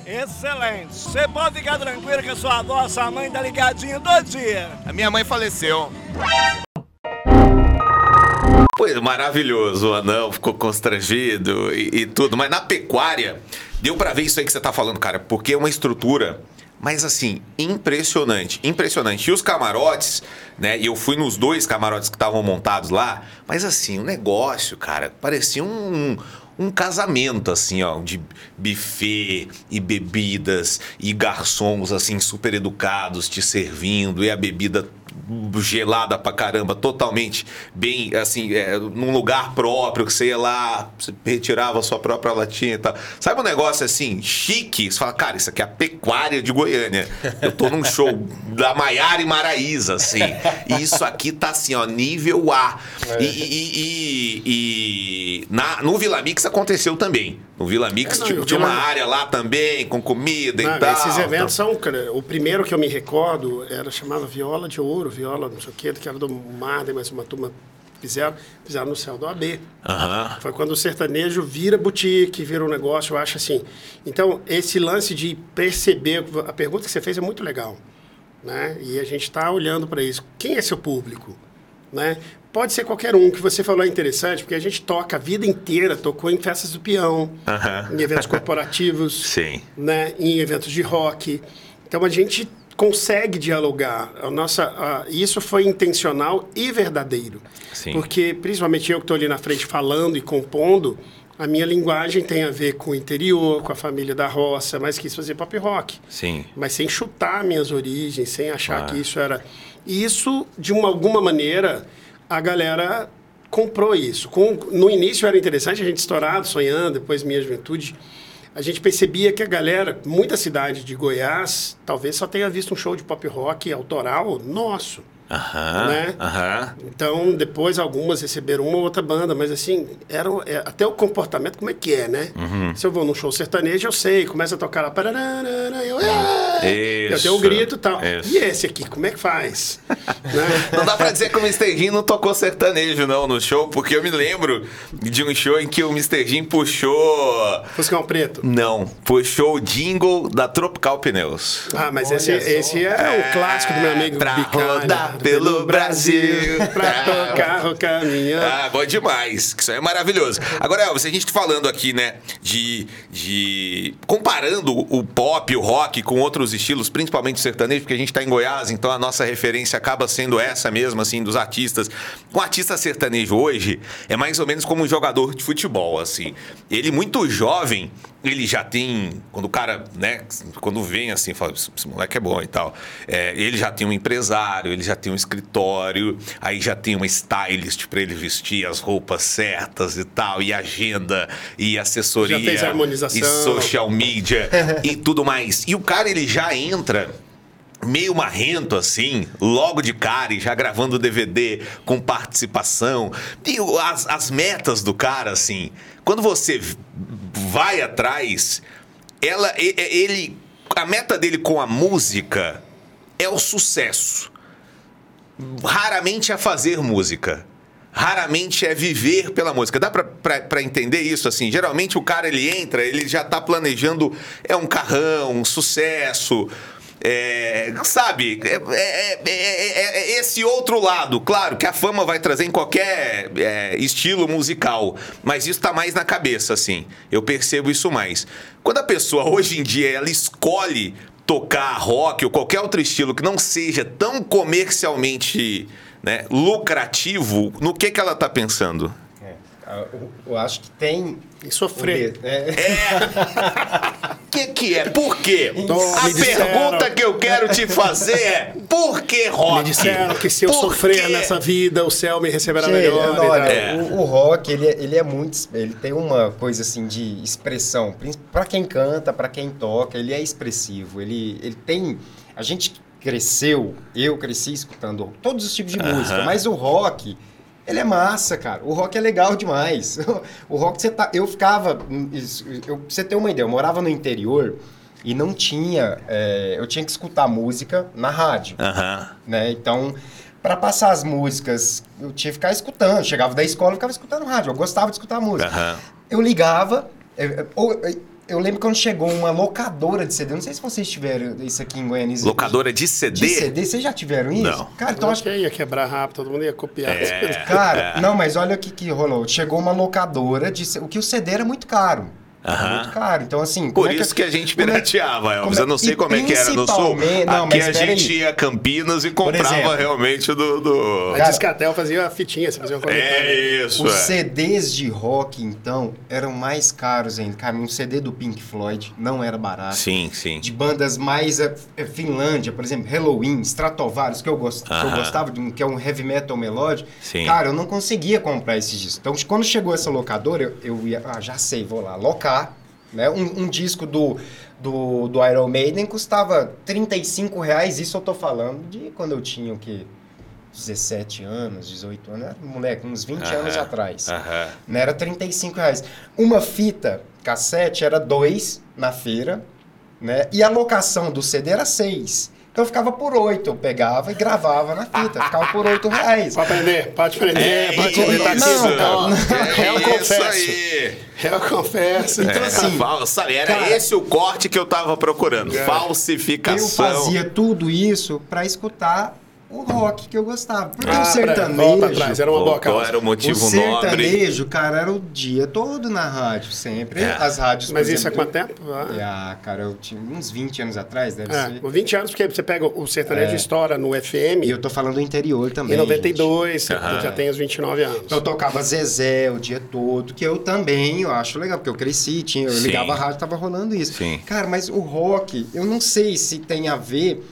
Excelente. Você pode ficar tranquilo que a sua avó, sua mãe tá ligadinho todo dia. A minha mãe faleceu. Pois, maravilhoso, o anão ficou constrangido e, e tudo. Mas na pecuária, deu pra ver isso aí que você tá falando, cara, porque é uma estrutura. Mas assim, impressionante, impressionante. E os camarotes, né? Eu fui nos dois camarotes que estavam montados lá, mas assim, o negócio, cara, parecia um, um casamento, assim, ó, de buffet e bebidas e garçons, assim, super educados te servindo e a bebida gelada pra caramba, totalmente bem, assim, é, num lugar próprio, que você ia lá, você retirava a sua própria latinha e tal. Sabe um negócio assim, chique? Você fala, cara, isso aqui é a pecuária de Goiânia. Eu tô num show da Maiara e Maraíza, assim. E isso aqui tá assim, ó, nível A. E, e- e- e na, no Vila Mix aconteceu também. No Vila Mix É, não, tipo, tinha Vila- uma área lá também, com comida Não, e tal. esses eventos são. cara, O primeiro que eu me recordo era chamava Viola de Ouro, Viola, não sei o quê, que era do Marden, mas uma turma fizeram, fizeram no céu do AB. Aham. Foi quando o sertanejo vira boutique, vira um negócio, eu acho assim. Então, esse lance de perceber, a pergunta que você fez é muito legal. Né? E a gente está olhando para isso. Quem é seu público? Né? Pode ser qualquer um, que você falou é interessante, porque a gente toca a vida inteira, tocou em festas do peão, em eventos corporativos, Sim. né? em eventos de rock. Então a gente consegue dialogar. A nossa, a- isso foi intencional e verdadeiro. Sim. Porque, principalmente eu que estou ali na frente falando e compondo, a minha linguagem tem a ver com o interior, com a família da roça, mas quis fazer pop rock. Sim. Mas sem chutar minhas origens, sem achar Claro. que isso era. E isso, de uma, alguma maneira, a galera comprou isso. Com, no início era interessante, a gente estourado, sonhando, depois minha juventude. A gente percebia que a galera, muita cidade de Goiás, talvez só tenha visto um show de pop rock autoral nosso. Aham. Né? Aham. Então, depois algumas receberam uma ou outra banda, mas assim, era, é, até o comportamento, como é que é, né? Uhum. Se eu vou num show sertanejo, eu sei, começa a tocar lá, pararara, eu, "Ah!" eu Isso. tenho o grito e tal. Isso. E esse aqui, como é que faz? né? Não dá pra dizer que o Mr. Jim não tocou sertanejo, não, no show, porque eu me lembro de um show em que o Mr. Jim puxou. Fuscão Preto. Não, puxou o jingle da Tropical Pneus. Ah, mas esse, esse é o clássico do meu amigo Pra Bicalha. rodar pelo Brasil. pra tocar o caminhão. Ah, bom demais. Isso aí é maravilhoso. Agora, Elvis, a gente tá falando aqui, né, de, de. Comparando o pop, o rock com outros estilos, principalmente o sertanejo, porque a gente tá em Goiás, então a nossa referência acaba sendo essa mesmo, assim, dos artistas. Um artista sertanejo hoje é mais ou menos como um jogador de futebol, assim. Ele, muito jovem, ele já tem. Quando o cara, né, quando vem assim, fala, esse esse moleque é bom e tal. é, ele já tem um empresário, ele já tem um escritório, aí já tem uma stylist pra ele vestir as roupas certas e tal, e agenda, e assessoria. Já fez harmonização. E social media e tudo mais. E o cara, ele já entra meio marrento assim, logo de cara e já gravando DVD com participação. E as, as metas do cara, assim, quando você vai atrás, ela, ele, a meta dele com a música é o sucesso. Raramente é fazer música. Raramente é viver pela música. Dá pra entender isso assim? Geralmente o cara ele entra, ele já tá planejando é um carrão, um sucesso. é, sabe? É, é- é- é- é esse outro lado. Claro que a fama vai trazer em qualquer é, estilo musical, mas isso tá mais na cabeça, assim. Eu percebo isso mais. Quando a pessoa hoje em dia ela escolhe tocar rock ou qualquer outro estilo que não seja tão comercialmente né, lucrativo, no que, que ela tá pensando? É, eu, acho que tem. E sofrer. É, O que, que é? Por quê? Então, A pergunta que eu quero te fazer é: por que rock? Me disseram que se eu Por sofrer quê? nessa vida, o céu me receberá Gente, melhor. olha. É. o, o rock, ele, é- ele é muito. Ele tem uma coisa assim de expressão. Para quem canta, para quem toca, ele é expressivo. Ele, ele tem. A gente cresceu, eu cresci escutando todos os tipos de música, mas o rock. Ele é massa, cara. O rock é legal demais. O rock, você tá. Eu ficava. Eu, pra você ter uma ideia, eu morava no interior e não tinha. é, eu tinha que escutar música na rádio Aham. né? Então, para passar as músicas, eu tinha que ficar escutando. Chegava da escola, eu ficava escutando rádio. Eu gostava de escutar música. Aham. Eu ligava, É, é, ou, é, eu lembro quando chegou uma locadora de CD. Não sei se vocês tiveram isso aqui em Goiânia. Locadora de CD? De CD, vocês já tiveram isso? Não. Cara, então Então acho que ia quebrar rápido, todo mundo ia copiar. É. Cara, não, mas olha o que, que rolou. Chegou uma locadora de. O que o CD era muito caro. Era Aham. Muito caro. Então, assim. Por é isso que a gente como é- pirateava, Elvis. como é- Eu não sei como é que era no sul. não, Aqui mas a gente aí. ia a Campinas e comprava exemplo. realmente do... do... A Discatel fazia a fitinha, você fazia uma. É isso, Os é. CDs de rock, então, eram mais caros ainda. Cara, um CD do Pink Floyd não era barato. Sim, sim. De bandas mais. eh, Finlândia, por exemplo, Halloween, Stratovarius, que eu, gost... que eu gostava, de um, que é um heavy metal melódico. Sim. Cara, eu não conseguia comprar esses discos. Então, quando chegou essa locadora, eu, eu ia. Ah, já sei, vou lá, locar. Né? Um, um disco do, do, do Iron Maiden custava 35 reais. Isso eu tô falando de quando eu tinha o quê? 17 anos, 18 anos, um moleque, uns 20 anos Aham, atrás. aham. Né? Era 35 reais. Uma fita cassete era dois na feira, né? E a locação do CD era seis. Então ficava por oito. Eu pegava e gravava na fita. Ficava por oito reais. Pode prender, pode prender, É pode isso, prender. Tá aqui, Não, ó. é Eu isso confesso. aí. Eu confesso. Então, É, assim, fal- sabe, era cara- esse o corte que eu tava procurando. É. Eu Falsificação. fazia tudo isso pra escutar o rock que eu gostava. Porque Ah, o sertanejo. volta atrás, era uma boa causa. era o O motivo nobre. sertanejo, cara, era o dia todo na rádio, sempre. É. As rádios. Mas por isso há exemplo, quanto tempo? Ah. Ah, cara, eu tinha uns 20 anos atrás, deve É, ser. com 20 anos, porque você pega o sertanejo estoura no E FM eu tô falando do interior também. em 92, você Aham. já tem os 29 anos. Eu tocava Zezé o dia todo, que eu também, eu acho legal, porque eu cresci, tinha, eu Sim. ligava a rádio, tava rolando isso. Sim. Cara, mas o rock, eu não sei se tem a ver,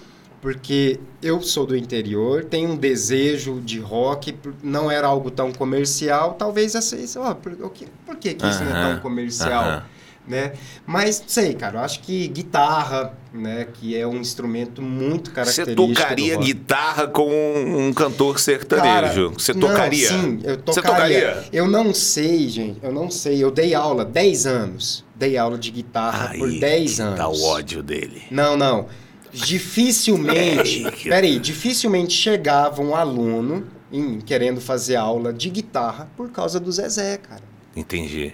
porque eu sou do interior, tenho um desejo de rock, por- não era algo tão comercial, talvez essa, isso, ó, por, o que- por que, que isso não é tão comercial? aham. Né? Mas, sei, cara, eu acho que guitarra, né, que é um instrumento muito Você característico tocaria do rock. guitarra com um, um cantor sertanejo? Você não, tocaria? sim, eu Você tocaria. tocaria? Eu não sei, gente. Eu não sei. Eu dei aula 10 anos. Dei aula de guitarra por 10 anos. Tá o ódio dele. Não, não. Dificilmente. Peraí, dificilmente chegava um aluno em- querendo fazer aula de guitarra por causa do Zezé, cara. Entendi.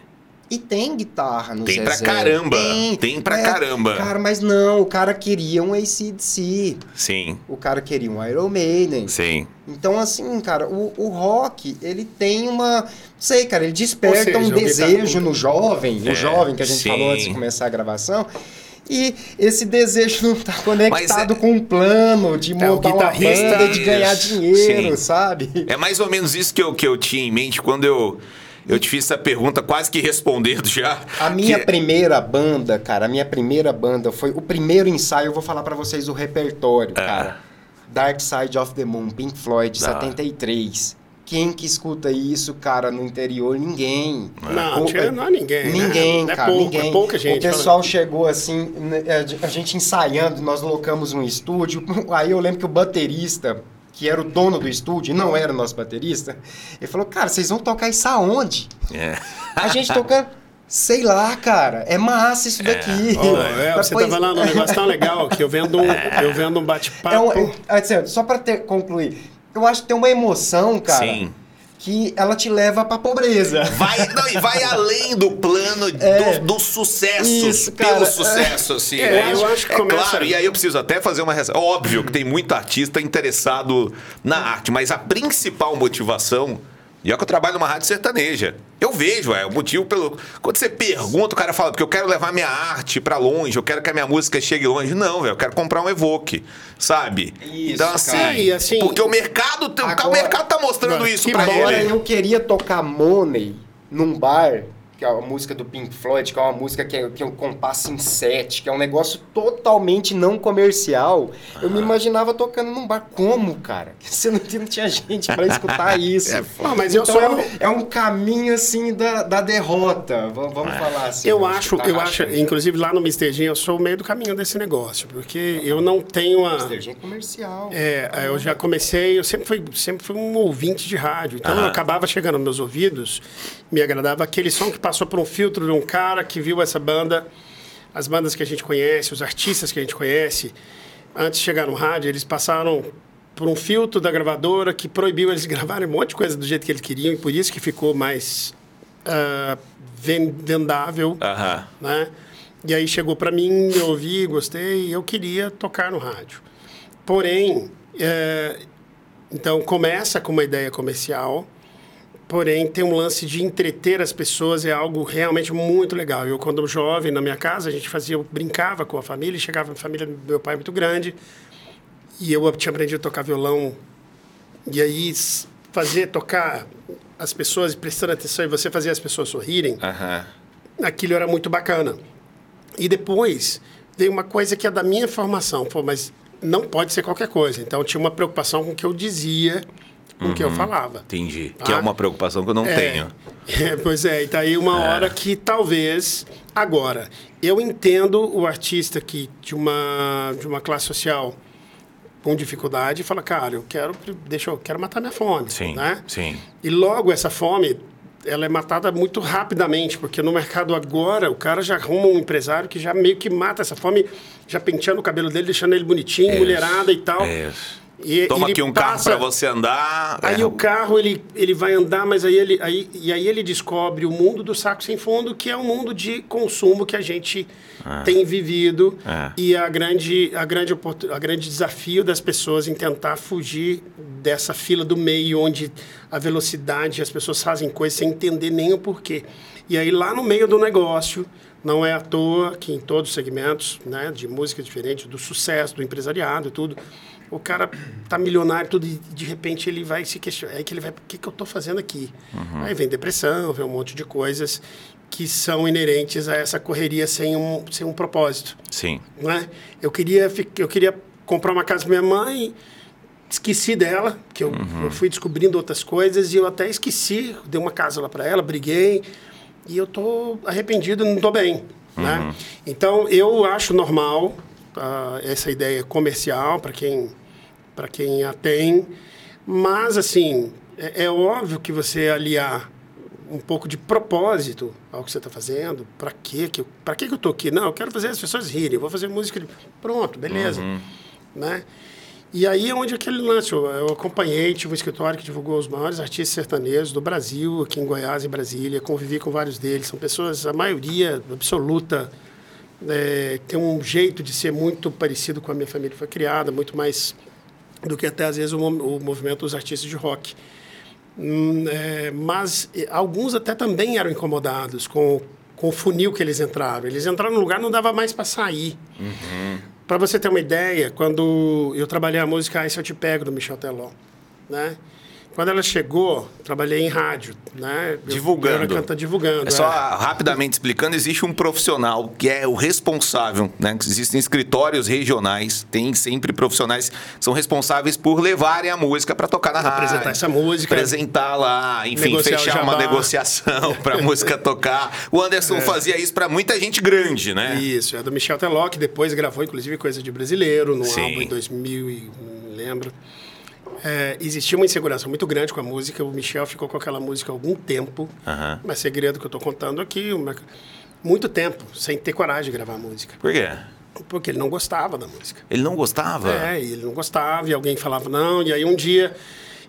E tem guitarra no Tem Zezé. pra caramba. Tem pra caramba. Cara, mas não, o cara queria um ACDC. Sim, O cara queria um Iron Maiden. sim. Então, assim, cara, o, o rock, ele tem uma. Sei, cara, ele desperta seja, um desejo guitarra- no jovem, É, o jovem que a gente sim. falou antes de começar a gravação. E esse desejo não tá conectado é- com um plano de o montar uma guitarrista- banda de ganhar dinheiro, sim. sabe? É mais ou menos isso que eu, que eu tinha em mente quando eu, eu te fiz essa pergunta, quase que respondendo já. A minha que- primeira banda, cara, a minha primeira banda foi o primeiro ensaio, eu vou falar pra vocês o repertório, Ah. cara. Dark Side of the Moon, Pink Floyd, hora. 73. Quem que escuta isso, cara, no interior? Ninguém. Não, O- tinha- não é ninguém. né? Ninguém, é cara, pouco, ninguém. É pouca gente. O pessoal chegou assim, né, a gente ensaiando, nós locamos um estúdio. Aí eu lembro que o baterista, que era o dono do estúdio, e não era o nosso baterista, ele falou: Cara, vocês vão tocar isso aonde? É. A gente tocando. Sei lá, cara. É massa isso daqui. Ô, é, você tá Depois- falando um negócio tão legal que eu vendo um, eu vendo um É bate-papo. um, é- assim, só pra ter- concluir, eu acho que tem uma emoção, cara, Sim. que ela te leva pra pobreza. Vai, não, e vai além do plano É. do, do sucesso, Isso, pelo cara. sucesso, assim. É, né? eu acho que é começa- claro, e aí eu preciso até fazer uma ressalva. Óbvio que tem muito artista interessado na arte, mas a principal motivação. E é que eu trabalho numa rádio sertaneja. Eu vejo, é o motivo pelo. Quando você pergunta, o cara fala, porque eu quero levar minha arte pra longe, eu quero que a minha música chegue longe. Não, velho, eu quero comprar um Evoque, sabe? Isso, então, assim, cara. Assim, Porque o mercado, o agora- mercado tá mostrando Agora, isso pra Agora ele. eu queria tocar Money num bar, que é a música do Pink Floyd, que é uma música que é, que é um compasso em sete, que é um negócio totalmente não comercial. Eu me imaginava tocando num bar. Como, cara? Você não, tinha- não tinha gente pra escutar isso. É Não, mas eu então sou- é, um, é um caminho assim da, da derrota. Vamos, vamos falar assim. Eu vamos acho, eu acho, inclusive lá no Mr. Jean, eu sou o meio do caminho desse negócio, porque eu não tenho a. Mr. Jean é comercial. É, eu já comecei, eu sempre fui, sempre fui um ouvinte de rádio. Então eu acabava chegando nos meus ouvidos, me agradava aquele som que passou por um filtro de um cara que viu essa banda, as bandas que a gente conhece, os artistas que a gente conhece. Antes de chegar no rádio, eles passaram por um filtro da gravadora que proibiu eles gravarem um monte de coisa do jeito que eles queriam, e por isso que ficou mais ven- vendável, Aham. né? E aí chegou para mim, eu ouvi, gostei, e eu queria tocar no rádio. Porém, é, então começa com uma ideia comercial, porém tem um lance de entreter as pessoas, é algo realmente muito legal. Eu, quando jovem, na minha casa, a gente fazia, eu brincava com a família, chegava a família do meu pai muito grande, e eu tinha aprendido a tocar violão, e aí fazer, tocar as pessoas prestando atenção e você fazer as pessoas sorrirem, Aham. aquilo era muito bacana. E depois veio uma coisa que é da minha formação, pô, mas não pode ser qualquer coisa. Então tinha uma preocupação com o que eu dizia, com o que eu falava. Entendi. Tá. Que é uma preocupação que eu não É. tenho. É, pois é, e tá aí uma hora que talvez. Agora, eu entendo o artista que de uma, de uma classe social com dificuldade e fala, cara, eu quero, deixa eu quero matar minha fome. Sim, né? sim. E logo essa fome, ela é matada muito rapidamente, porque no mercado agora o cara já arruma um empresário que já meio que mata essa fome, já penteando o cabelo dele, deixando ele bonitinho, mulherada e tal. Isso. E Toma aqui um carro passa- pra você andar. Aí É, o carro ele, ele vai andar, mas aí ele aí, e aí ele descobre o mundo do saco sem fundo, que é um mundo de consumo que a gente tem vivido É. e a grande a grande a grande desafio das pessoas em tentar fugir dessa fila do meio onde a velocidade as pessoas fazem coisas sem entender nem o porquê. E aí lá no meio do negócio não é à toa que em todos os segmentos, né, de música diferente, do sucesso, do empresariado e tudo, o cara tá milionário tudo e de repente ele vai se questionar, aí que ele vai, o que que eu tô fazendo aqui? Aí vem depressão, vem um monte de coisas que são inerentes a essa correria sem um, sem um propósito, Sim. né? Eu queria eu queria comprar uma casa para minha mãe, esqueci dela, que eu, eu fui descobrindo outras coisas e eu até esqueci, dei uma casa lá para ela, briguei e eu tô arrependido, não tô bem, né? Então eu acho normal ah, essa ideia comercial para quem para quem a tem, mas assim é, é óbvio que você aliar um pouco de propósito ao que você está fazendo. Para quê? Que, para que que eu tô aqui? Não, eu quero fazer as pessoas rirem. Eu vou fazer música. De... Pronto, beleza. Né? E aí é onde aquele lance. Eu, eu acompanhei, tive um escritório que divulgou os maiores artistas sertanejos do Brasil, aqui em Goiás e Brasília. Convivi com vários deles. São pessoas, a maioria absoluta, é, tem um jeito de ser muito parecido com a minha família foi criada, muito mais do que até às vezes o, o movimento dos artistas de rock. Hum, é, mas alguns até também eram incomodados com, com o funil que eles entraram. Eles entraram no lugar não dava mais para sair. Para você ter uma ideia, quando eu trabalhei a música Aí Se Eu Te Pego, do Michel Teló, né? Quando ela chegou, trabalhei em rádio, né? Divulgando. Eu era canta, divulgando. É só é. rapidamente explicando, existe um profissional que é o responsável, né? Existem escritórios regionais, tem sempre profissionais que são responsáveis por levarem a música para tocar na rádio. Apresentar essa música. Apresentar lá, enfim, fechar uma negociação para a música tocar. O Anderson fazia isso para muita gente grande, né? Isso, é do Michel Teló, que depois gravou, inclusive, Coisa de Brasileiro, no Sim. álbum em 2000, e lembro. É, existia uma insegurança muito grande com a música. O Michel ficou com aquela música há algum tempo. Aham. Mas segredo que eu estou contando aqui, uma- muito tempo, sem ter coragem de gravar a música. Por quê? Porque ele não gostava da música. Ele não gostava? É, ele não gostava, e alguém falava não, e aí um dia,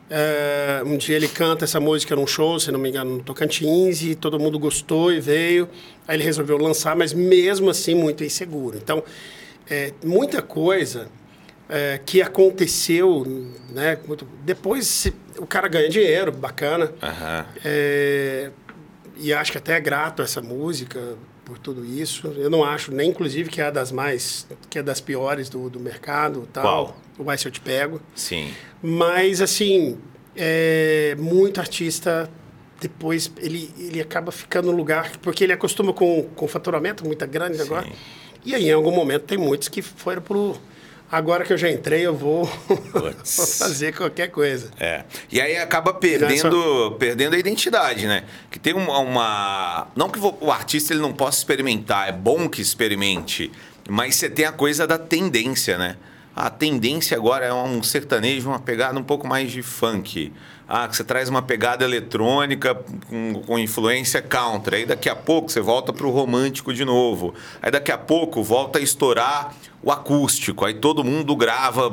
é, um dia ele canta essa música num show, se não me engano, no Tocantins, e todo mundo gostou e veio. Aí ele resolveu lançar, mas mesmo assim muito inseguro. Então, é, muita coisa é, que aconteceu, né? muito- depois o cara ganha dinheiro, bacana. Aham. É, e acho que até é grato essa música por tudo isso. Eu não acho nem, inclusive, que é das mais, que é das piores do, do mercado, tal. Qual? O Vai Se Eu Te Pego. Sim. Mas assim, é, muito artista depois ele, ele acaba ficando no lugar porque ele acostuma com com faturamento muito grande agora. E aí em algum momento tem muitos que foram pro agora que eu já entrei eu vou, fazer qualquer coisa. É. E aí acaba perdendo, perdendo a identidade, né? Que tem uma, uma- Não que o artista ele não possa experimentar, é bom que experimente, mas você tem a coisa da tendência, né? A tendência agora é um sertanejo, uma pegada um pouco mais de funk. Ah, que você traz uma pegada eletrônica com, com influência country. Aí daqui a pouco você volta para o romântico de novo. Aí daqui a pouco volta a estourar o acústico. Aí todo mundo grava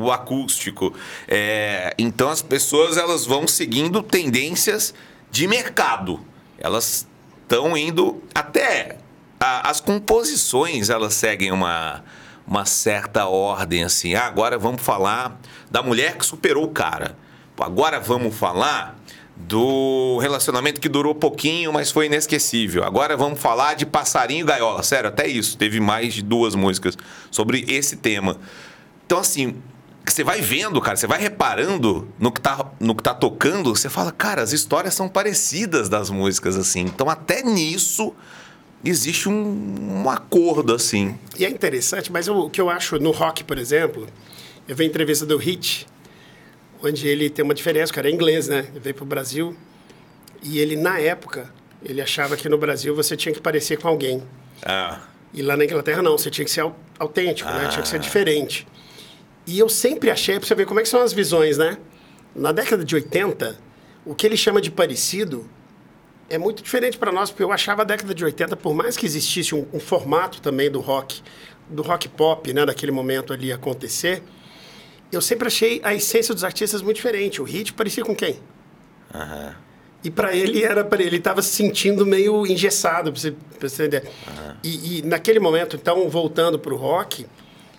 o acústico. É, então as pessoas elas vão seguindo tendências de mercado. elas estão indo até a- as composições, elas seguem uma uma certa ordem assim. Ah, agora vamos falar da mulher que superou o cara. Agora vamos falar do relacionamento que durou pouquinho, mas foi inesquecível. Agora vamos falar de passarinho gaiola. Sério, até isso. Teve mais de duas músicas sobre esse tema. Então, assim, você vai vendo, cara, você vai reparando no que tá, no que tá tocando, você fala, cara, as histórias são parecidas das músicas, assim. Então, até nisso, existe um, um acordo, assim. E é interessante, mas o que eu acho no rock, por exemplo, eu vi a entrevista do Hit, onde ele tem uma diferença, o cara é inglês, né? Ele veio pro Brasil e ele, na época, ele achava que no Brasil você tinha que parecer com alguém. Ah, E lá na Inglaterra não, você tinha que ser au- autêntico, né? Tinha que ser diferente. E eu sempre achei, pra você ver como é que são as visões, né? Na década de 80, o que ele chama de parecido é muito diferente para nós, porque eu achava a década de 80, por mais que existisse um, um formato também do rock, do rock pop, né, daquele momento ali acontecer, eu sempre achei a essência dos artistas muito diferente. O hit parecia com quem? E para ele era para ele estava se sentindo meio engessado, para você, pra você entender. E, e naquele momento, então, voltando para o rock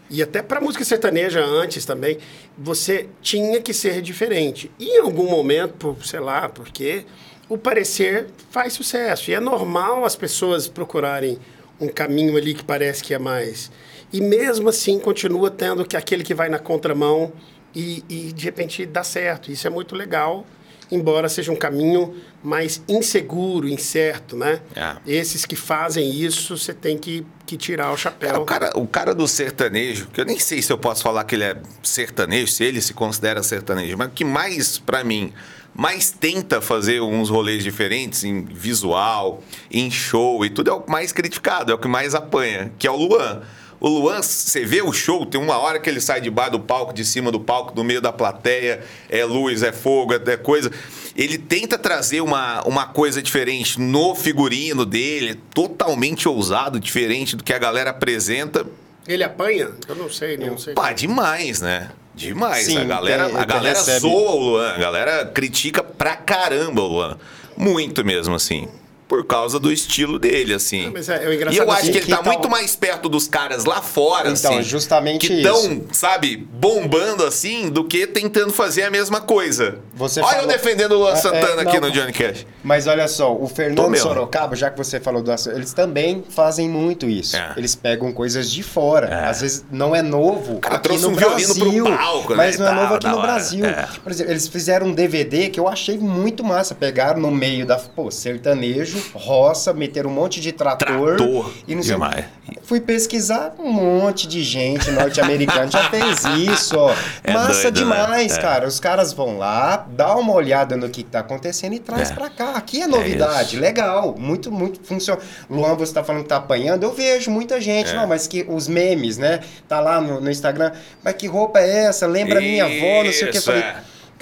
e até para música sertaneja antes também, você tinha que ser diferente. E em algum momento, por, sei lá, porque o parecer faz sucesso. E é normal as pessoas procurarem um caminho ali que parece que é mais. E mesmo assim continua tendo que aquele que vai na contramão e, e de repente dá certo. Isso é muito legal embora seja um caminho mais inseguro, incerto, né? É. Esses que fazem isso, você tem que, que tirar o chapéu. Cara, o, cara, o cara do sertanejo, que eu nem sei se eu posso falar que ele é sertanejo, se ele se considera sertanejo, mas o que mais, pra mim, mais tenta fazer uns rolês diferentes em visual, em show e tudo, é o mais criticado, é o que mais apanha, que é o Luan. O Luan, você vê o show, tem uma hora que ele sai de baixo do palco, de cima do palco, no meio da plateia, é luz, é fogo, é coisa. Ele tenta trazer uma, uma coisa diferente no figurino dele, totalmente ousado, diferente do que a galera apresenta. Ele apanha? Eu não sei, não sei. Pá, demais, né? Demais. Sim, a galera, tem- a galera recebe. zoa o Luan, a galera critica pra caramba o Luan. Muito mesmo, assim. Por causa do estilo dele, assim. É- é o e eu acho assim que ele tá muito mais perto dos caras lá fora, Então, assim. justamente Que estão, sabe, bombando assim, do que tentando fazer a mesma coisa. Você Olha eu falou- defendendo o Luan É, é, Santana aqui não. no Johnny Cash. Mas olha só, o Fernando. Sorocaba, já que você falou do eles também fazem muito isso. É. Eles pegam coisas de fora. É. Às vezes não é novo cara aqui trouxe no um violino Brasil, pro palco, né, mas não é tal, novo aqui no hora. Brasil. Por exemplo, eles fizeram um DVD que eu achei muito massa. Pegaram no meio da pô, sertanejo, roça, meteram um monte de trator, Trator, e não sei. demais. Fui pesquisar um monte de gente norte-americana já fez isso, ó. É Massa doido, né? demais, É. cara. Os caras vão lá, dá uma olhada no que tá acontecendo e traz É. pra cá. Aqui é novidade, legal, muito, muito funciona. Luan, você tá falando que tá apanhando, eu vejo muita gente, É. não, mas que os memes, né? Tá lá no, no Instagram, mas que roupa é essa? Lembra minha avó, não sei o que. Eu Isso, falei, é.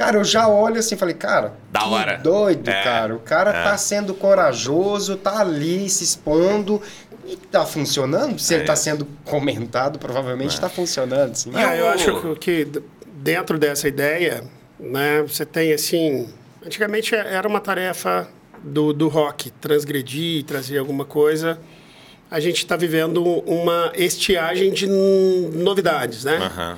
Cara, eu já olho assim, falei, cara, Da que hora. doido, É, cara. O cara é. tá sendo corajoso, tá ali se expondo. E tá funcionando? Se É ele tá sendo comentado, provavelmente tá funcionando, sim. Ah, eu acho que, dentro dessa ideia, né, você tem assim. Antigamente era uma tarefa do, do rock, transgredir, trazer alguma coisa. A gente está vivendo uma estiagem de novidades, né? Aham.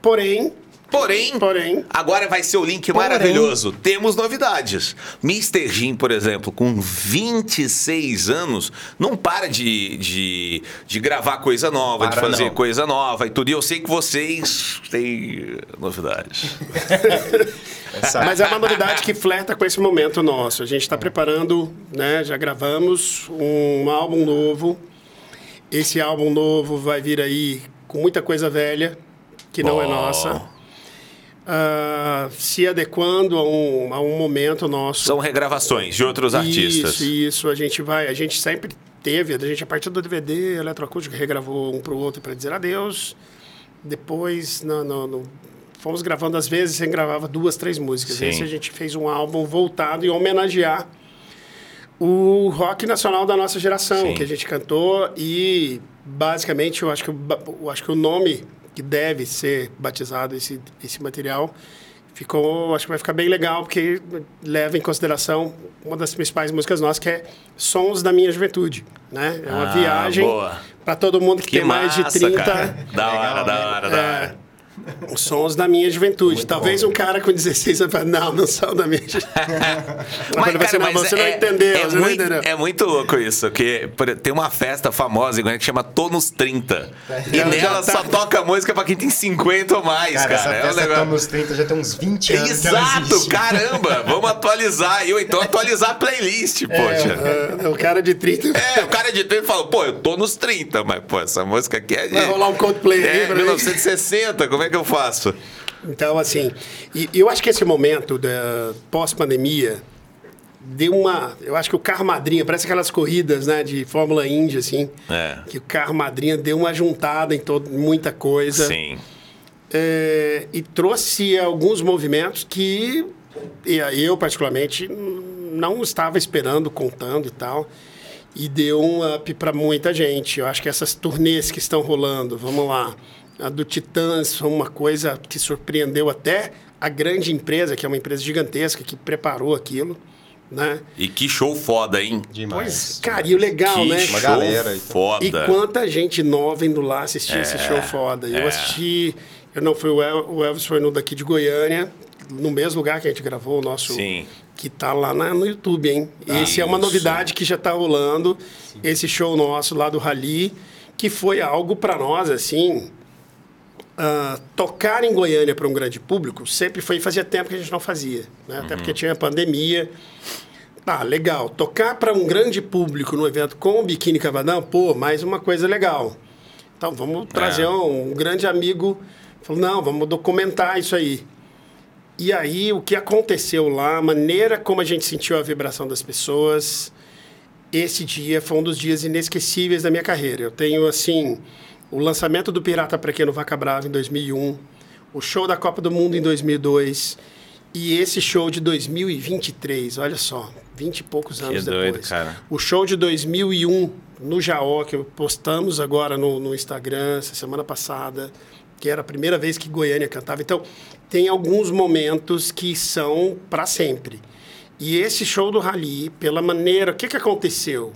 Porém, Porém, porém, Agora vai ser o link Porém- maravilhoso. Temos novidades. Mr. Jim, por exemplo, com 26 anos, não para de, de, de gravar coisa nova, de Para fazer não. coisa nova e tudo. E eu sei que vocês têm novidades. Mas é uma novidade que flerta com esse momento nosso. A gente está preparando, né? Já gravamos um álbum novo. Esse álbum novo vai vir aí com muita coisa velha, que não é nossa. Ah, se adequando a um, a um momento nosso. São regravações de outros artistas. Isso, isso. A gente vai. A gente sempre teve, a gente, a partir do DVD, Eletroacústico regravou um para o outro para dizer adeus. Depois, no, no- no- fomos gravando, às vezes, você gravava duas, três músicas. Sim. Esse a gente fez um álbum voltado em homenagear o rock nacional da nossa geração, Sim. que a gente cantou. E, basicamente, eu acho que, eu acho que o nome que deve ser batizado esse, esse material ficou, acho que vai ficar bem legal, porque leva em consideração uma das principais músicas nossas, que é Sons da Minha Juventude. Né? É uma Ah, viagem para todo mundo que, Que tem mais de massa, 30 cara. Da hora, Legal, da né? hora, da hora. Os sons da minha juventude. Muito Talvez bom. um cara com 16 vai falar, não, não são da minha juventude. Mas, você, cara, não, mas você não é, entendeu, é você não muito, entendeu. é muito louco isso, que tem uma festa famosa em Goiânia que chama Tô nos 30. E Já- já nela tá- só toca música pra quem tem 50 ou mais, cara. Cara, essa É um festa negócio- tá nos 30 já tem uns 20 anos Exato, caramba! Vamos atualizar. Eu então atualizar a playlist, poxa. É, o cara de 30 É, o cara de 30 fala, pô, eu tô nos 30, mas, pô, essa música aqui é de. vai rolar um Coldplay aí É, mim. 1960, como é que eu faço? Então, assim, e eu acho que esse momento da pós-pandemia deu uma. Eu acho que o carro madrinha, parece aquelas corridas, né, de Fórmula Indy, assim. É. Que o carro madrinha deu uma juntada em todo, muita coisa. Sim. É, e trouxe alguns movimentos que eu, particularmente, não estava esperando, contando e tal. E deu um up para muita gente. Eu acho que essas turnês que estão rolando, vamos lá. A do Titãs foi uma coisa que surpreendeu até a grande empresa, que é uma empresa gigantesca, que preparou aquilo. Né? E que show foda, hein? Pois, Demais. cara, e o legal, que né? show Uma galera foda. E quanta gente nova indo lá assistir esse show foda. Eu é. assisti, eu não fui, o El- o Elvis foi no daqui de Goiânia, no mesmo lugar que a gente gravou o nosso. Sim. Que tá lá na- no YouTube, hein? Esse é uma novidade que já tá rolando. Esse show nosso lá do Rally, que foi algo para nós, assim. Ah, tocar em Goiânia para um grande público sempre foi. Fazia tempo que a gente não fazia, né? Até porque tinha pandemia. Tá, legal. Tocar para um grande público num evento com o Biquíni Cavadão, pô, mais uma coisa legal. Então, vamos trazer um, um grande amigo. Falou, não, vamos documentar isso aí. E aí, o que aconteceu lá, a maneira como a gente sentiu a vibração das pessoas, esse dia foi um dos dias inesquecíveis da minha carreira. Eu tenho, assim, o lançamento do Pirata Pequeno Vaca Brava em 2001, o show da Copa do Mundo em 2002 e esse show de 2023, olha só, 20 e poucos anos doido, depois. cara. O show de 2001 no Jaó, que postamos agora no, no Instagram, essa semana passada, que era a primeira vez que Goiânia cantava. Então, tem alguns momentos que são para sempre. E esse show do Rally, pela maneira, o que, que aconteceu?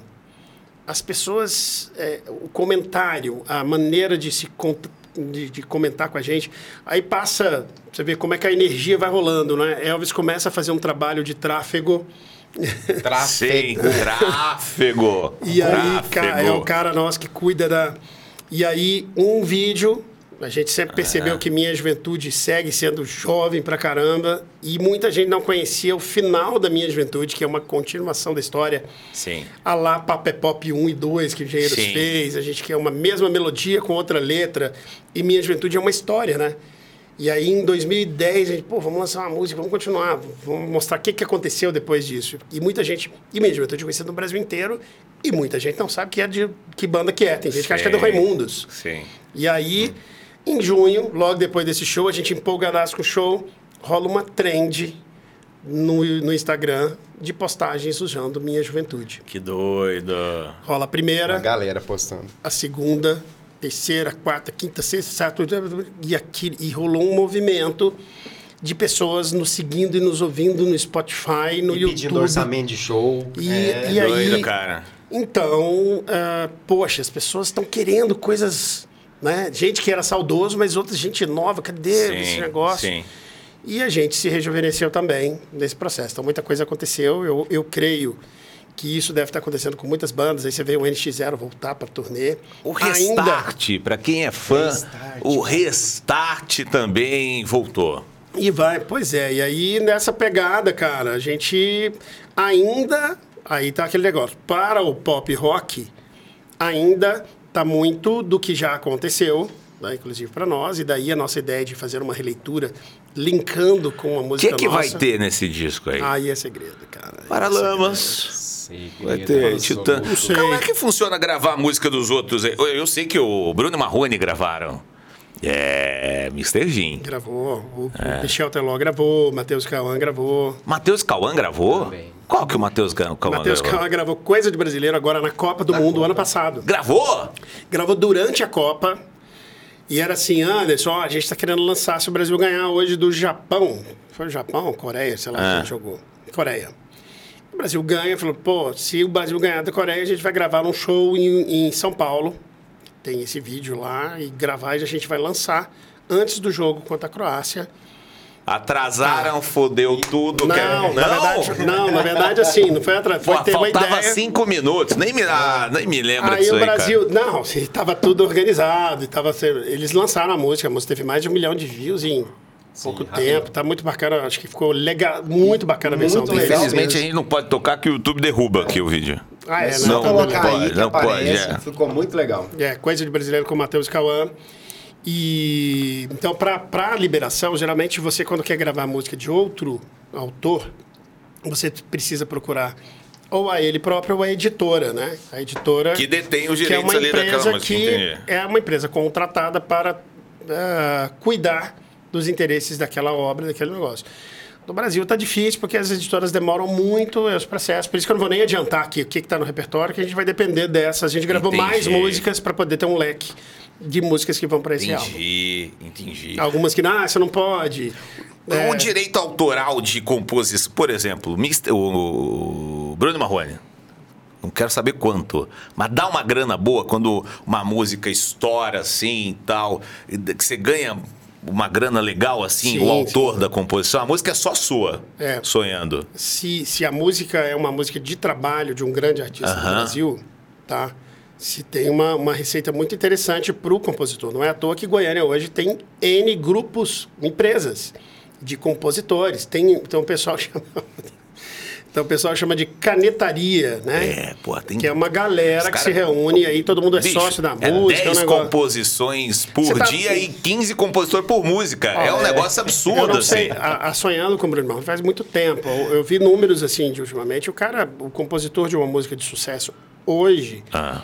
As pessoas, é, o comentário, a maneira de se de, de comentar com a gente, aí passa, você vê como é que a energia vai rolando, né? Elvis começa a fazer um trabalho de tráfego. Sim, Tráfego. tráfego. E aí, cara, é Tráfego. o cara nosso que cuida da. E aí, um vídeo. A gente sempre percebeu que minha juventude segue sendo jovem pra caramba. E muita gente não conhecia o final da minha juventude, que é uma continuação da história. Sim. A lá Papé Pop 1 e 2, que o Engenheiros Sim. fez. A gente quer uma mesma melodia com outra letra. E minha juventude é uma história, né? E aí, em 2010, a gente, pô, vamos lançar uma música, vamos continuar, vamos mostrar o que, que aconteceu depois disso. E muita gente, e minha juventude é conhecida no Brasil inteiro, e muita gente não sabe que é de que banda que é. Tem gente que acha que é do Sim. Raimundos. Sim. E aí, em junho, logo depois desse show, a gente empolgadaço com o show, rola uma trend no, no Instagram de postagens usando Minha Juventude. Que doido. Rola a primeira, Uma galera postando. a segunda, terceira, quarta, quinta, sexta, sábado, e, aqui, e rolou um movimento de pessoas nos seguindo e nos ouvindo no Spotify, no e YouTube. pedindo orçamento de show. E, É, e aí, Doido, cara. então, ah, poxa, as pessoas estão querendo coisas, né? Gente que era saudoso, mas outra gente nova, cadê Sim, esse negócio? sim. E a gente se rejuvenesceu também nesse processo. Então, muita coisa aconteceu. Eu, eu creio que isso deve estar acontecendo com muitas bandas. Aí você vê o NX0 voltar para turnê. O Restart, pra quem é fã, Restart, o Restart também voltou. E vai, pois é. E aí, nessa pegada, cara, a gente ainda. Aí tá aquele negócio. Para o pop rock, ainda tá muito do que já aconteceu, né, inclusive para nós. E daí a nossa ideia de fazer uma releitura linkando com a O música que, que vai nossa. ter nesse disco aí? Aí é segredo, cara. Paralamas. Vai Segredo. ter Nossa, Titã. Não sei. Como é que funciona gravar a música dos outros? Eu, eu sei que o Bruno e Marrone gravaram. É, Mr. Jim. Gravou, o É. Michel Teló gravou, o Matheus Cauã gravou. Matheus Cauã gravou? Também. Qual que o Matheus Cauã Matheus gravou? Cauã gravou Coisa de Brasileiro agora na Copa do Mundo ano passado. Gravou? Gravou durante a Copa. E era assim, Anderson, ó, a gente está querendo lançar se o Brasil ganhar hoje do Japão. Foi o Japão, Coreia, sei lá, Ah. a gente jogou. Coreia. O Brasil ganha, falou, pô, se o Brasil ganhar da Coreia, a gente vai gravar um show em, em São Paulo. Tem esse vídeo lá, e gravar e a gente vai lançar antes do jogo contra a Croácia. Atrasaram, fodeu tudo. Não, quer- na verdade, não, na verdade, assim, não foi atrás. Foi Pô, ter uma faltava ideia. cinco minutos. Nem me, ah, nem me lembro Aí disso o aí, Brasil, cara. não, estava tudo organizado, tava, eles lançaram a música, a música teve mais de um milhão de views em pouco tempo, tá muito bacana, acho que ficou legal, muito bacana a versão Muito deles. legal. Infelizmente a gente não pode tocar que o YouTube derruba aqui o vídeo. Ah, é, não, não, colocar não aí pode, que não pode, aparece. é. Ficou muito legal. É, coisa de brasileiro com o Matheus Cauã. E então, para liberação, geralmente você, quando quer gravar música de outro autor, você precisa procurar ou a ele próprio ou a editora, né? A editora. Que detém os que é direitos uma ali daquela empresa música, que entendi. é uma empresa contratada para ah, cuidar dos interesses daquela obra, daquele negócio. No Brasil está difícil porque as editoras demoram muito é, os processos, por isso que eu não vou nem adiantar aqui o que está no repertório, que a gente vai depender dessas. A gente gravou mais Entendi. músicas para poder ter um leque de músicas que vão para esse álbum. Entendi, entendi. Algumas que, ah, você não pode. É, O direito autoral de composição, por exemplo, o Bruno Marrone. Não quero saber quanto, mas dá uma grana boa quando uma música estoura assim e tal, que você ganha uma grana legal assim, Sim, o autor da composição. A música é só sua, É. sonhando. se, se a música é uma música de trabalho de um grande artista do Aham. Brasil, tá? Se tem uma, uma receita muito interessante para o compositor. Não é à toa que Goiânia hoje tem N grupos, empresas de compositores. Tem, então o pessoal chama. Então o pessoal chama de canetaria, né? É, pô, tem Que é uma galera Os que cara- se reúne e aí todo mundo é Bicho, sócio da é música. é um 10 composições por tá- dia e 15 compositores por música. é um Ó, negócio absurdo, assim. a, a Sonhando com o Bruno Marrone faz muito tempo. Eu, eu vi números assim de ultimamente. O cara, o compositor de uma música de sucesso hoje, Ah,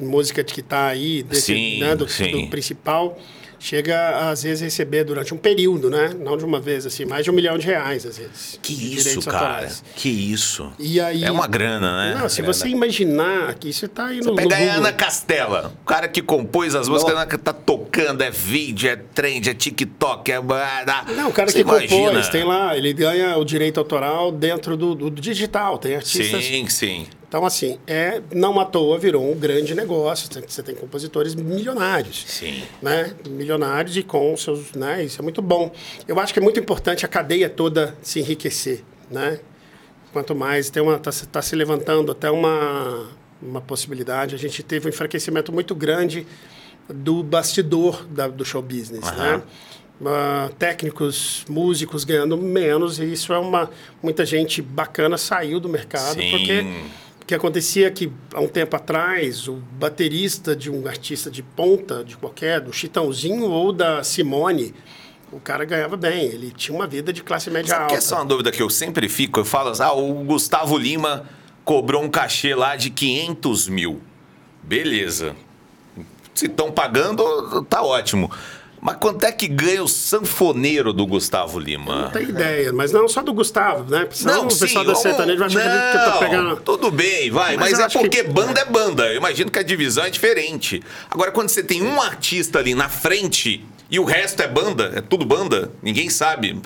música que está aí, desse, Sim, né, do, sim. do principal, chega às vezes a receber durante um período, né? Não de uma vez, assim, mais de um milhão de reais, às vezes. que isso, cara. autorais. Que isso. E aí, É uma grana, né? Não, se Grana. você imaginar que isso está aí no, no Pega a Google. Ana Castela, o cara que compôs as músicas, Ana tá tocando, é vídeo, é trend, é TikTok, é. Não, o cara Você que imagina. compôs, tem lá, ele ganha o direito autoral dentro do, do digital, tem artistas Sim, sim. Então, assim, é, não à toa virou um grande negócio. Você- tem compositores milionários. Sim. Né? Milionários e com seus. Né? Isso é muito bom. Eu acho que é muito importante a cadeia toda se enriquecer. Né? Quanto mais tem uma está tá se levantando até uma, uma possibilidade. A gente teve um enfraquecimento muito grande do bastidor da- do show business. Né? Ah, técnicos, músicos ganhando menos, e isso é uma. Muita gente bacana saiu do mercado Sim. porque que acontecia é que, há um tempo atrás, o baterista de um artista de ponta, de qualquer, do Chitãozinho ou da Simone, o cara ganhava bem. Ele tinha uma vida de classe média Sabe que alta. essa é uma dúvida que eu sempre fico? Eu falo assim, ah, o Gustavo Lima cobrou um cachê lá de 500 mil. Beleza. Se estão pagando, tá ótimo. Mas quanto é que ganha o sanfoneiro do Gustavo Lima? Não tem ideia, mas não só do Gustavo, né? Senão o pessoal da sertaneja vai achar que eu- que eu tô não, pegando. Tudo bem, vai, Mas mas, é acho que- porque banda é banda. Eu imagino que a divisão é diferente. Agora, quando você tem um artista ali na frente e o resto é banda, é tudo banda, ninguém sabe.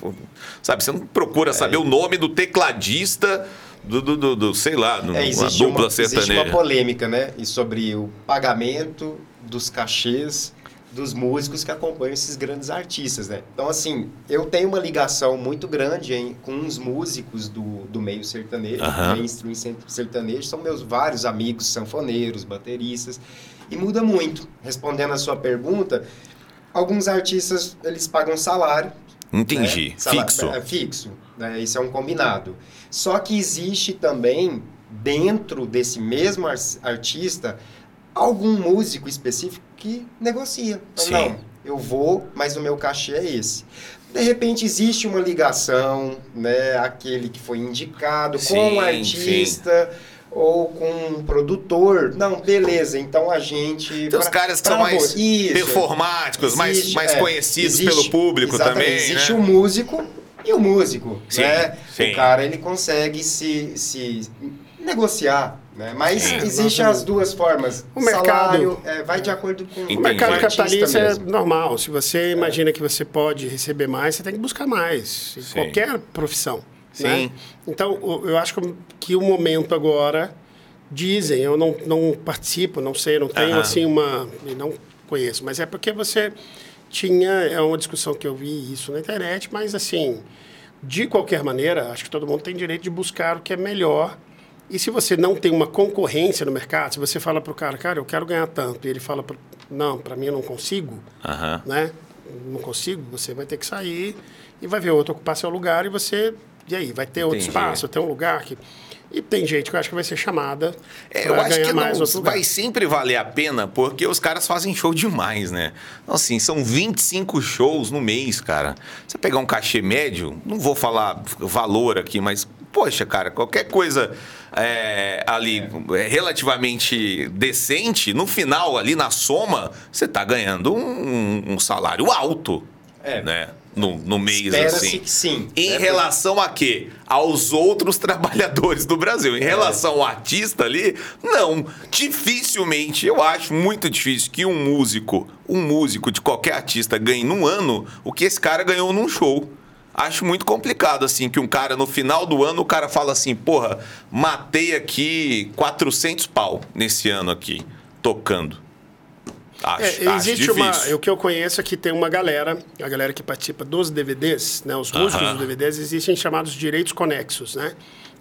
Sabe, você não procura saber o nome do tecladista do, do, do- do, sei lá, numa É, existe, dupla uma, existe sertaneja. uma polêmica, né? E sobre o pagamento dos cachês dos músicos que acompanham esses grandes artistas, né? Então, assim, eu tenho uma ligação muito grande hein, com os músicos do, do meio sertanejo, Aham. mainstream ser- sertanejo, são meus vários amigos sanfoneiros, bateristas, e muda muito. Respondendo a sua pergunta, alguns artistas, eles pagam salário, Entendi. né? Sala- Fixo. É, fixo. Né? Isso é um combinado. Só que existe também, dentro desse mesmo ar- artista, algum músico específico que negocia. Então, Sim. Não, eu vou, mas o meu cachê é esse. De repente existe uma ligação, né? Aquele que foi indicado Sim, com o artista ou com um produtor. Não, beleza. Então a gente. Tem os caras que são mais Isso. performáticos, mais, Existe, mais é, conhecidos existe- pelo público também, Existe né? o músico e o músico, Sim, né? sim. O cara, ele consegue se, se negociar, né? Mas Sim, existem as duas formas. O mercado- Salário, é, vai de acordo com Entendi. O mercado capitalista é mesmo. normal. Se você imagina que você pode receber mais, você tem que buscar mais. Sim. qualquer profissão. Sim. Né? Então, eu acho que- o momento agora, dizem, eu não, não participo, não sei, não tenho Aham. assim uma. Não conheço, mas é porque você tinha. É uma discussão que eu vi isso na internet, mas assim, de qualquer maneira, acho que todo mundo tem direito de buscar o que é melhor. E se você não tem uma concorrência no mercado, se você fala para o cara, cara, eu quero ganhar tanto, e ele fala, pra- não, para mim eu não consigo, Aham. né? Não consigo, você vai ter que sair e vai ver outro ocupar seu lugar e você. E aí, vai ter outro Entendi. espaço, tem um lugar que. E tem gente que eu acho que vai ser chamada É, para eu acho que não outro vai sempre valer a pena, porque os caras fazem show demais, né? Então, assim, são 25 shows no mês, cara. Você pegar um cachê médio, não vou falar valor aqui, mas, poxa, cara, qualquer coisa é, ali é, relativamente decente, no final, ali na soma, você tá ganhando um, um salário alto, É. né? No, no mês, assim. que sim. Em né? relação a quê? Aos outros trabalhadores do Brasil. Em relação ao artista ali, não. Dificilmente, eu acho muito difícil que um músico, um músico de qualquer artista ganhe num ano o que esse cara ganhou num show. Acho muito complicado, assim, que um cara, no final do ano, o cara fala assim, porra, matei aqui 400 pau nesse ano aqui, tocando. Acho, É, acho existe uma. difícil. O que eu conheço é que tem uma galera, a galera que participa dos DVDs, né? Os músicos Aham. dos DVDs, existem chamados direitos conexos, né?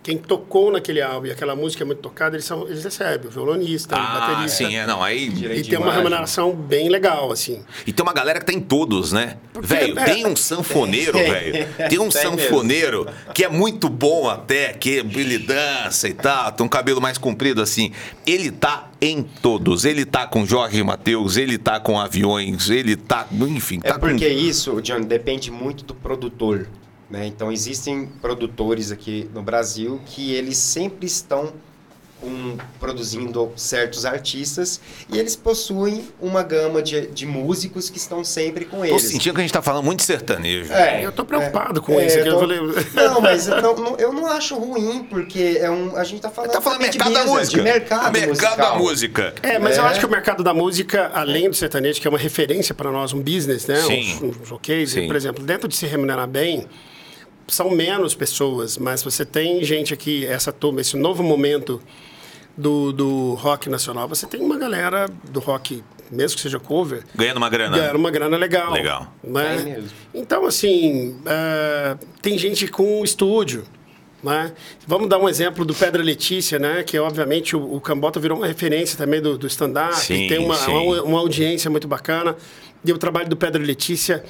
Quem tocou naquele álbum e aquela música é muito tocada, eles, são, eles recebem, o violonista, o Ah, baterista. sim, é, não, aí... E tem uma remuneração bem legal, assim. E tem uma galera que tá em todos, né? Velho, é- tem um sanfoneiro, velho. Tem um Tem sanfoneiro que é muito bom até, que ele dança e tal, tem um cabelo mais comprido assim. Ele tá em todos. Ele tá com Jorge Matheus, ele tá com aviões, ele tá. Enfim, É tá porque isso, John, depende muito do produtor. Né? Então, existem produtores aqui no Brasil que eles sempre estão com- produzindo certos artistas e eles possuem uma gama de, de músicos que estão sempre com com. Tô eles. sentindo que a gente tá falando muito de sertanejo. É, Eu tô preocupado é, com isso. é, aqui, eu eu tô- falei- Não, mas eu não, não- eu não acho ruim, porque é um, a gente tá falando, Tá falando mercado da música. de mercado, mercado da música. É, mas eu É. acho que o mercado da música, além do sertanejo, que é uma referência para nós, um business, né? Sim. Um, um jockey, Sim. por exemplo, dentro de se remunerar bem, são menos pessoas, mas você tem gente aqui, essa turma, esse novo momento do, do rock nacional, você tem uma galera do rock, mesmo que seja cover, Ganhando uma grana. ganhando uma grana legal. Legal. Né? Tem mesmo. Então, assim, é, tem gente com estúdio. Né? Vamos dar um exemplo do Pedra Letícia, né? que obviamente o, o Cambota virou uma referência também do, do stand-up, tem uma, uma, uma audiência muito bacana. E o trabalho do Pedra Letícia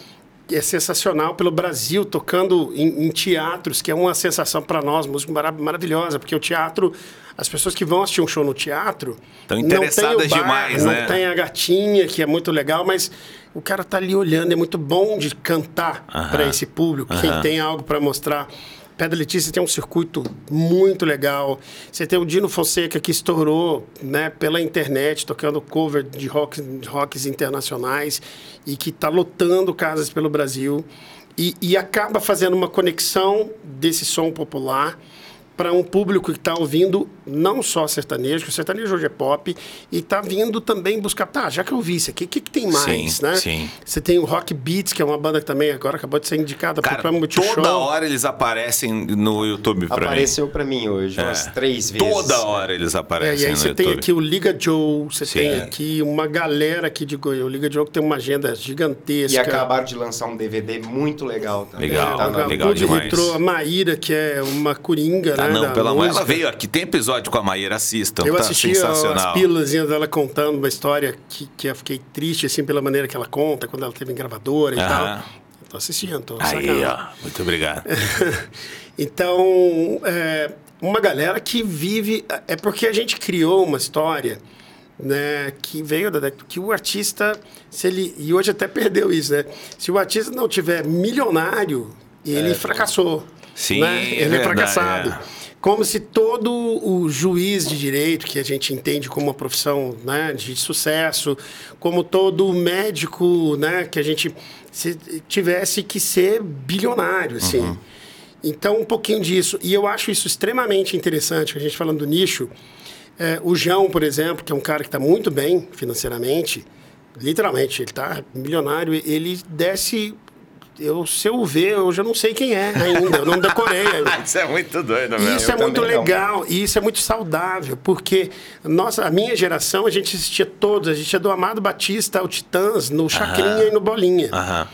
é sensacional pelo Brasil, tocando em, em teatros, que é uma sensação para nós, música mara- maravilhosa, porque o teatro, as pessoas que vão assistir um show no teatro. Tão não tem o interessadas bar, demais, não né? tem a gatinha, que é muito legal, mas o cara tá ali olhando, é muito bom de cantar Aham. para esse público, quem Aham. tem algo para mostrar. Pedra Letícia tem um circuito muito legal. Você tem o Dino Fonseca que estourou né, pela internet, tocando cover de rock, de rocks internacionais e que está lotando casas pelo Brasil. E, e acaba fazendo uma conexão desse som popular para um público que está ouvindo não só sertanejo, que o sertanejo hoje é pop, e está vindo também buscar, tá, já que eu vi isso aqui, o que, que tem mais, Sim, né? sim. Você tem o Rock Beats, que é uma banda que também agora acabou de ser indicada para o Prêmio Multishow. toda hora eles aparecem no YouTube pra mim. Apareceu pra mim hoje, umas É. três vezes. Toda hora eles É, aparecem e aí no você tem YouTube. aqui o Liga Joe, você Sim. tem aqui uma galera aqui de Goiás. O Liga Joe que tem uma agenda gigantesca. E acabaram de lançar um DVD muito legal também. Legal, Tá legal Bud demais. Retrô, a Maíra, que é uma coringa, Ah, não, pela mãe. Ela veio aqui. Tem episódio com a Maíra, assistam. Eu tá assisti as sensacional. pílulas dela contando uma história que, que eu fiquei triste, assim, pela maneira que ela conta, quando ela teve em gravadora e Aham. tal. Tô assistindo, tô Aí, sacando. ó. Muito obrigado. então, é, uma galera que vive. É porque a gente criou uma história né, que veio da que o artista, se ele. E hoje até perdeu isso, né? Se o artista não tiver milionário, ele fracassou. Sim, né? Ele é verdade, fracassado. é. Como se todo o juiz de direito, que a gente entende como uma profissão né, de sucesso, como todo médico né, que a gente se- tivesse que ser bilionário, assim. Então, um pouquinho disso. E eu acho isso extremamente interessante, a gente falando do nicho. É, o João, por exemplo, que é um cara que está muito bem financeiramente, literalmente, ele está milionário, ele desce. Eu, se eu ver, eu já não sei quem é ainda, eu não decorei. Isso é muito doido, mesmo. Isso é Eu muito também não. legal e isso é muito saudável, porque nossa, a minha geração, a gente assistia todos, a gente ia do Amado Batista ao Titãs, no Chacrinha e no Bolinha. Aham.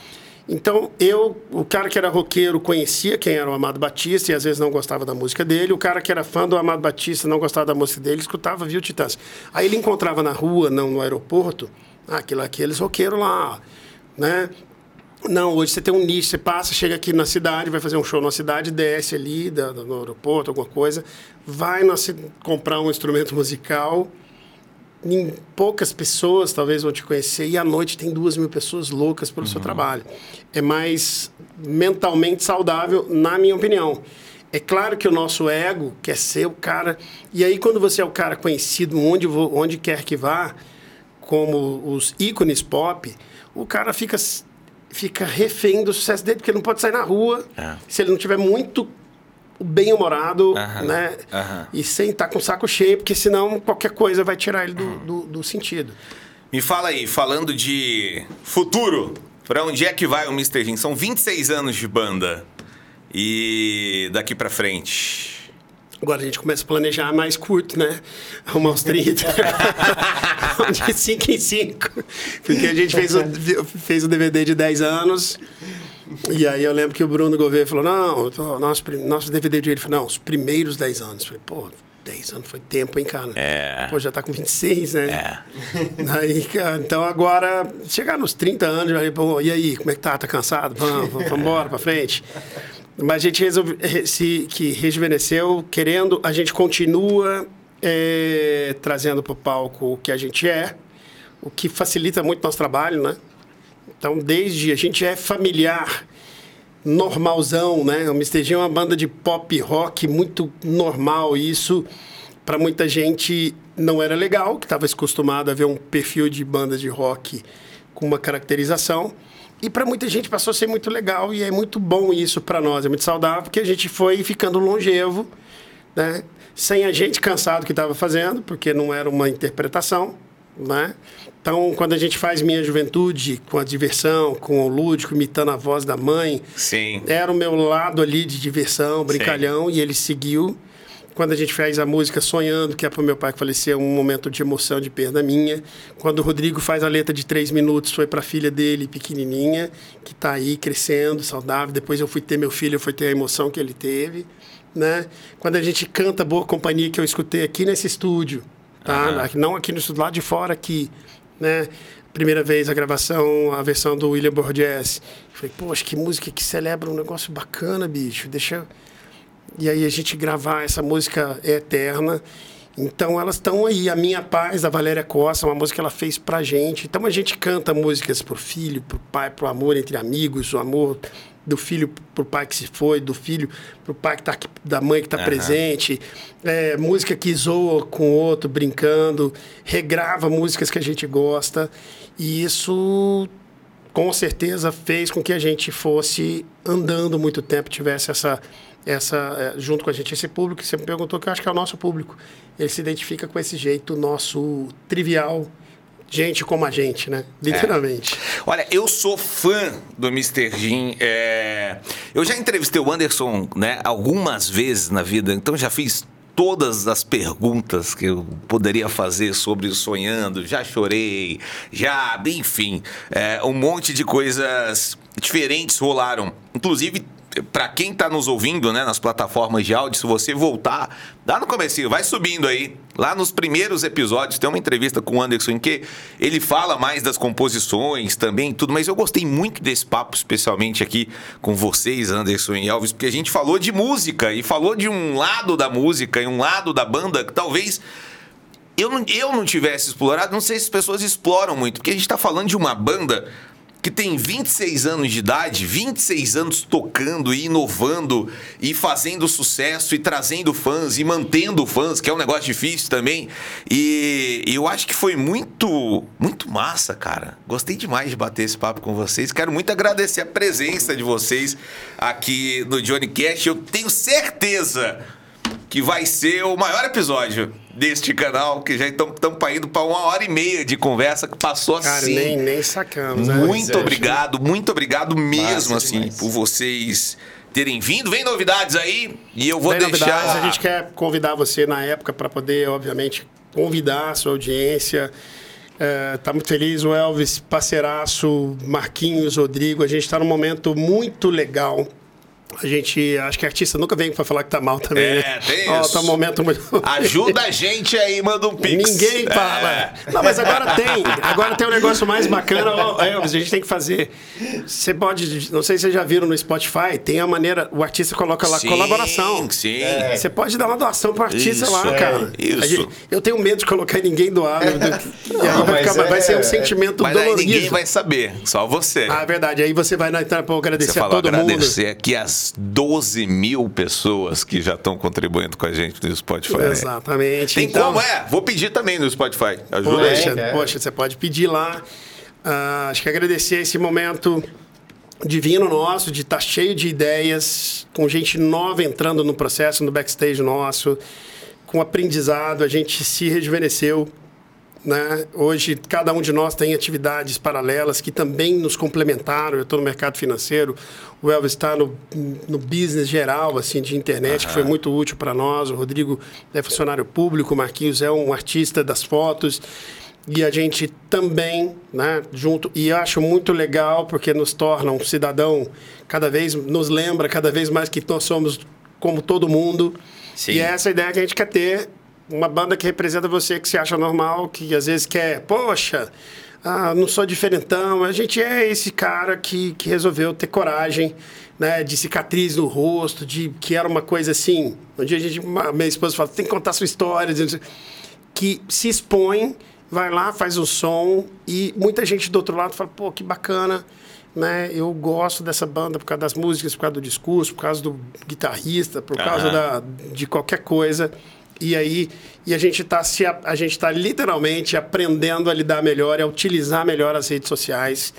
Então, eu, o cara que era roqueiro, conhecia quem era o Amado Batista e às vezes não gostava da música dele. O cara que era fã do Amado Batista, não gostava da música dele, escutava, via o Titãs. Aí ele encontrava na rua, não no aeroporto, ah, aquilo, aqueles roqueiros lá, né? Não, hoje você tem um nicho, você passa, chega aqui na cidade, vai fazer um show na cidade, desce ali da- no aeroporto, alguma coisa, vai na comprar um instrumento musical, em poucas pessoas talvez vão te conhecer e à noite tem duas mil pessoas loucas pelo seu trabalho. É mais mentalmente saudável, na minha opinião. É claro que o nosso ego quer ser o cara. E aí, quando você é o cara conhecido onde, onde quer que vá, como os ícones pop, o cara fica, fica refém do sucesso dele, porque ele não pode sair na rua É. se ele não tiver muito bem-humorado, né? E sem estar com o saco cheio, porque senão qualquer coisa vai tirar ele do, do, do sentido. Me fala aí, falando de futuro, pra onde é que vai o Mr. Jim? São 26 anos de banda. E daqui pra frente. Agora a gente começa a planejar mais curto, né? Arrumar uns 30. de 5 em 5. Porque a gente fez o, fez o DVD de 10 anos. E aí eu lembro que o Bruno Gouveia falou: não, tô- nosso, nosso DVD de ele falou, não, os primeiros 10 anos. Eu falei, pô, 10 anos foi tempo, hein, cara? É. Pô, já tá com 26, né? É. Aí, cara, então agora, chegar nos 30 anos, aí, pô, e aí, como é que tá? Tá cansado? Vamos, vamos embora pra frente. Mas a gente resolve, re- se, que rejuvenesceu, querendo, a gente continua é, trazendo pro palco o que a gente é, o que facilita muito nosso trabalho, né? Então, desde a gente é familiar, normalzão, né? O Mr. É uma banda de pop rock muito normal. E isso, para muita gente, não era legal, que estava acostumado a ver um perfil de banda de rock com uma caracterização. E para muita gente passou a ser muito legal e é muito bom isso para nós, é muito saudável, porque a gente foi ficando longevo, né? Sem a gente cansado que estava fazendo, porque não era uma interpretação, né? Então, quando a gente faz Minha Juventude com a diversão, com o lúdico, imitando a voz da mãe, Sim. era o meu lado ali de diversão, brincalhão, e ele seguiu. Quando a gente faz a música Sonhando, que é para o meu pai que faleceu, um momento de emoção, de perda minha. Quando o Rodrigo faz a letra de três minutos, foi para a filha dele, pequenininha, que está aí crescendo, saudável. Depois eu fui ter meu filho, eu fui ter a emoção que ele teve. Né? Quando a gente canta Boa Companhia, que eu escutei aqui nesse estúdio, tá? não aqui no estúdio, lá de fora aqui, né? Primeira vez a gravação, a versão do William Borges. Falei, poxa, que música que celebra um negócio bacana, bicho. Deixa eu... E aí a gente gravar essa música é eterna. Então elas estão aí. A Minha Paz, da Valéria Costa, uma música que ela fez pra gente. Então a gente canta músicas pro filho, pro pai, pro amor entre amigos, o amor do filho pro pai que se foi, do filho pro pai que tá aqui, da mãe que tá presente. É, música que zoa com o outro, brincando. Regrava músicas que a gente gosta. E isso com certeza fez com que a gente fosse andando muito tempo, tivesse essa, essa eh, junto com a gente esse público que você me perguntou que eu acho que é o nosso público. Ele se identifica com esse jeito nosso trivial, gente como a gente, né? Literalmente. Olha, eu sou fã do Mr. Jim. é, Eu já entrevistei o Anderson, né, algumas vezes na vida, então já fiz todas as perguntas que eu poderia fazer sobre o sonhando. Já chorei, já, enfim, é, um monte de coisas diferentes rolaram. Inclusive para quem tá nos ouvindo, né, nas plataformas de áudio, se você voltar, dá no comecinho, vai subindo aí. Lá nos primeiros episódios tem uma entrevista com o Anderson em que ele fala mais das composições também, tudo, mas eu gostei muito desse papo, especialmente aqui com vocês, Anderson e Elvis, porque a gente falou de música e falou de um lado da música e um lado da banda que talvez eu não, eu não tivesse explorado, não sei se as pessoas exploram muito, porque a gente tá falando de uma banda que tem 26 anos de idade, 26 anos tocando e inovando e fazendo sucesso e trazendo fãs e mantendo fãs, que é um negócio difícil também. E eu acho que foi muito, muito massa, cara. Gostei demais de bater esse papo com vocês. Quero muito agradecer a presença de vocês aqui no Johnny Cash. Eu tenho certeza que vai ser o maior episódio deste canal, que já estamos indo para uma hora e meia de conversa que passou Cara, assim. nem, nem sacamos, né? Muito é, obrigado, muito obrigado mesmo, Massa assim, demais. por vocês terem vindo. Vem novidades aí e eu vou Vem deixar. novidades, a gente quer convidar você na época para poder, obviamente, convidar a sua audiência. É, tá muito feliz, o Elvis, parceiraço, Marquinhos, Rodrigo. A gente está num momento muito legal. A gente, acho que artista nunca vem para falar que tá mal também. É, né? tem Ó, isso. Tá um momento muito. Ajuda a gente aí, manda um pix. Ninguém fala. É. Não, mas agora tem. Agora tem um negócio mais bacana. Elvis, a gente tem que fazer. Você pode. Não sei se vocês já viram no Spotify, tem a maneira. O artista coloca lá Sim, colaboração. Sim. Você pode dar uma doação pro artista Isso, lá, é, cara. isso. A gente- eu tenho medo de colocar ninguém doar. E aí vai, ficar- vai é- ser um é- sentimento Mas dolorido. ninguém vai saber, só você. Ah, é verdade. Aí você vai na entrar para Você agradecer a falou todo mundo. agradecer aqui as 12 mil pessoas que já estão contribuindo com a gente no Spotify. Exatamente. Tem Então- como, é? Vou pedir também no Spotify. Ajuda aí. Poxa, é. poxa, você pode pedir lá. Ah, acho que agradecer esse momento divino nosso, de estar cheio de ideias, com gente nova entrando no processo, no backstage nosso, com aprendizado, a gente se rejuvenesceu. Né? Hoje, cada um de nós tem atividades paralelas que também nos complementaram. Eu estou no mercado financeiro, o Elvis está no, no business geral assim de internet, que foi muito útil para nós. O Rodrigo é funcionário público, o Marquinhos é um artista das fotos. E a gente também, né, junto, e acho muito legal porque nos torna um cidadão cada vez, nos lembra cada vez mais que nós somos como todo mundo. Sim. E é essa ideia que a gente quer ter, uma banda que representa você, que se acha normal, que às vezes quer, poxa, ah, não sou diferentão. A gente é esse cara que, que resolveu ter coragem, né, de cicatriz no rosto, de que era uma coisa assim. Um dia a gente, uma- minha esposa fala, tem que contar sua história, que se expõe, vai lá, faz o som e muita gente do outro lado fala, pô, que bacana, né? Eu gosto dessa banda por causa das músicas, por causa do discurso, por causa do guitarrista, por causa da, de qualquer coisa. E aí, e a gente está se a, a gente tá literalmente aprendendo a lidar melhor, a utilizar melhor as redes sociais.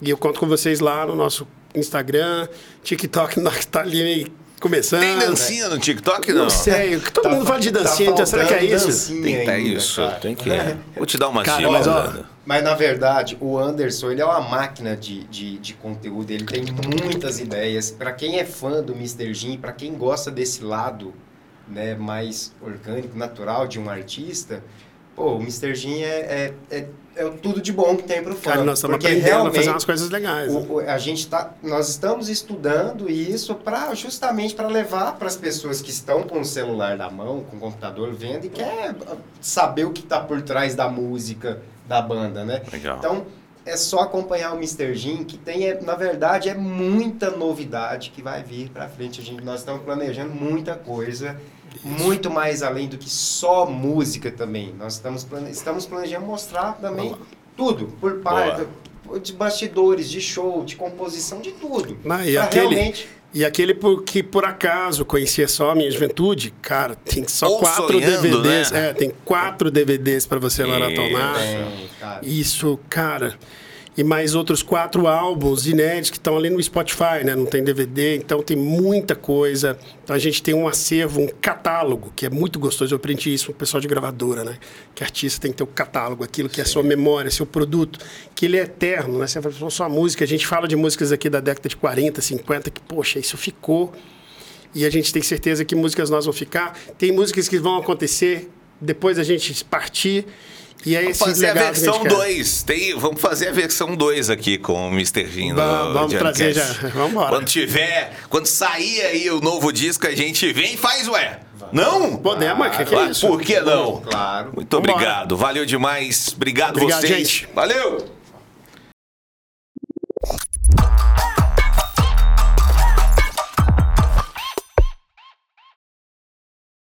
E eu conto com vocês lá no nosso Instagram, TikTok, nós que tá ali começando. Tem dancinha no TikTok, não? Não sei, todo mundo fala de dancinha, então será que é isso? Tem que ter ainda, isso, cara. tem que. Vou te dar uma Cara, dica, mas, ó. Mas na verdade, o Anderson, ele é uma máquina de, de, de conteúdo, ele tem muitas ideias. Pra quem é fã do Mr. Jim, pra quem gosta desse lado né, mais orgânico, natural de um artista, pô, o Mr. Jim é, é, é, é o tudo de bom que tem pro fã. Cara, nós estamos Porque aprendendo a fazer realmente umas coisas legais. né? o- o- a gente tá, nós estamos estudando isso para justamente para levar para as pessoas que estão com o celular na mão, com o computador vendo e quer saber o que está por trás da música da banda, né? Legal. Então é só acompanhar o Mr. Jim que tem, é, na verdade, é muita novidade que vai vir para frente. A gente, nós estamos planejando muita coisa. Muito mais além do que só música também. Nós estamos, plane, estamos planejando mostrar também tudo, por parte de bastidores, de show, de composição, de tudo. Não, e Pra aquele, realmente- e aquele por, que por acaso conhecia só a minha juventude, cara, tem só Ou quatro sonhando, DVDs. né? É, tem quatro DVDs para você maratonar. Isso, cara. E mais outros quatro álbuns inéditos que estão ali no Spotify, né? Não tem DVD, então tem muita coisa. Então a gente tem um acervo, um catálogo, que é muito gostoso. Eu aprendi isso com o pessoal de gravadora, né? Que artista tem que ter o catálogo, aquilo que é sua memória, seu produto, que ele é eterno, né? Você fala só música, a gente fala de músicas aqui da década de 40, 50, que, poxa, isso ficou. E a gente tem certeza que músicas nós vão ficar. Tem músicas que vão acontecer depois da gente partir. E é Vamos esse fazer a versão gente quer. 2. Tem, vamos fazer a versão 2 aqui com o Mr. Jim. Vamos- vamos trazer já. Vamos embora. Quando tiver, quando sair aí o novo disco, a gente vem e faz, ué. Não? Podemos, que, que é isso? Por que não? Claro. Muito Vambora. obrigado. Valeu demais. Obrigado, Obrigado, vocês. gente. Valeu!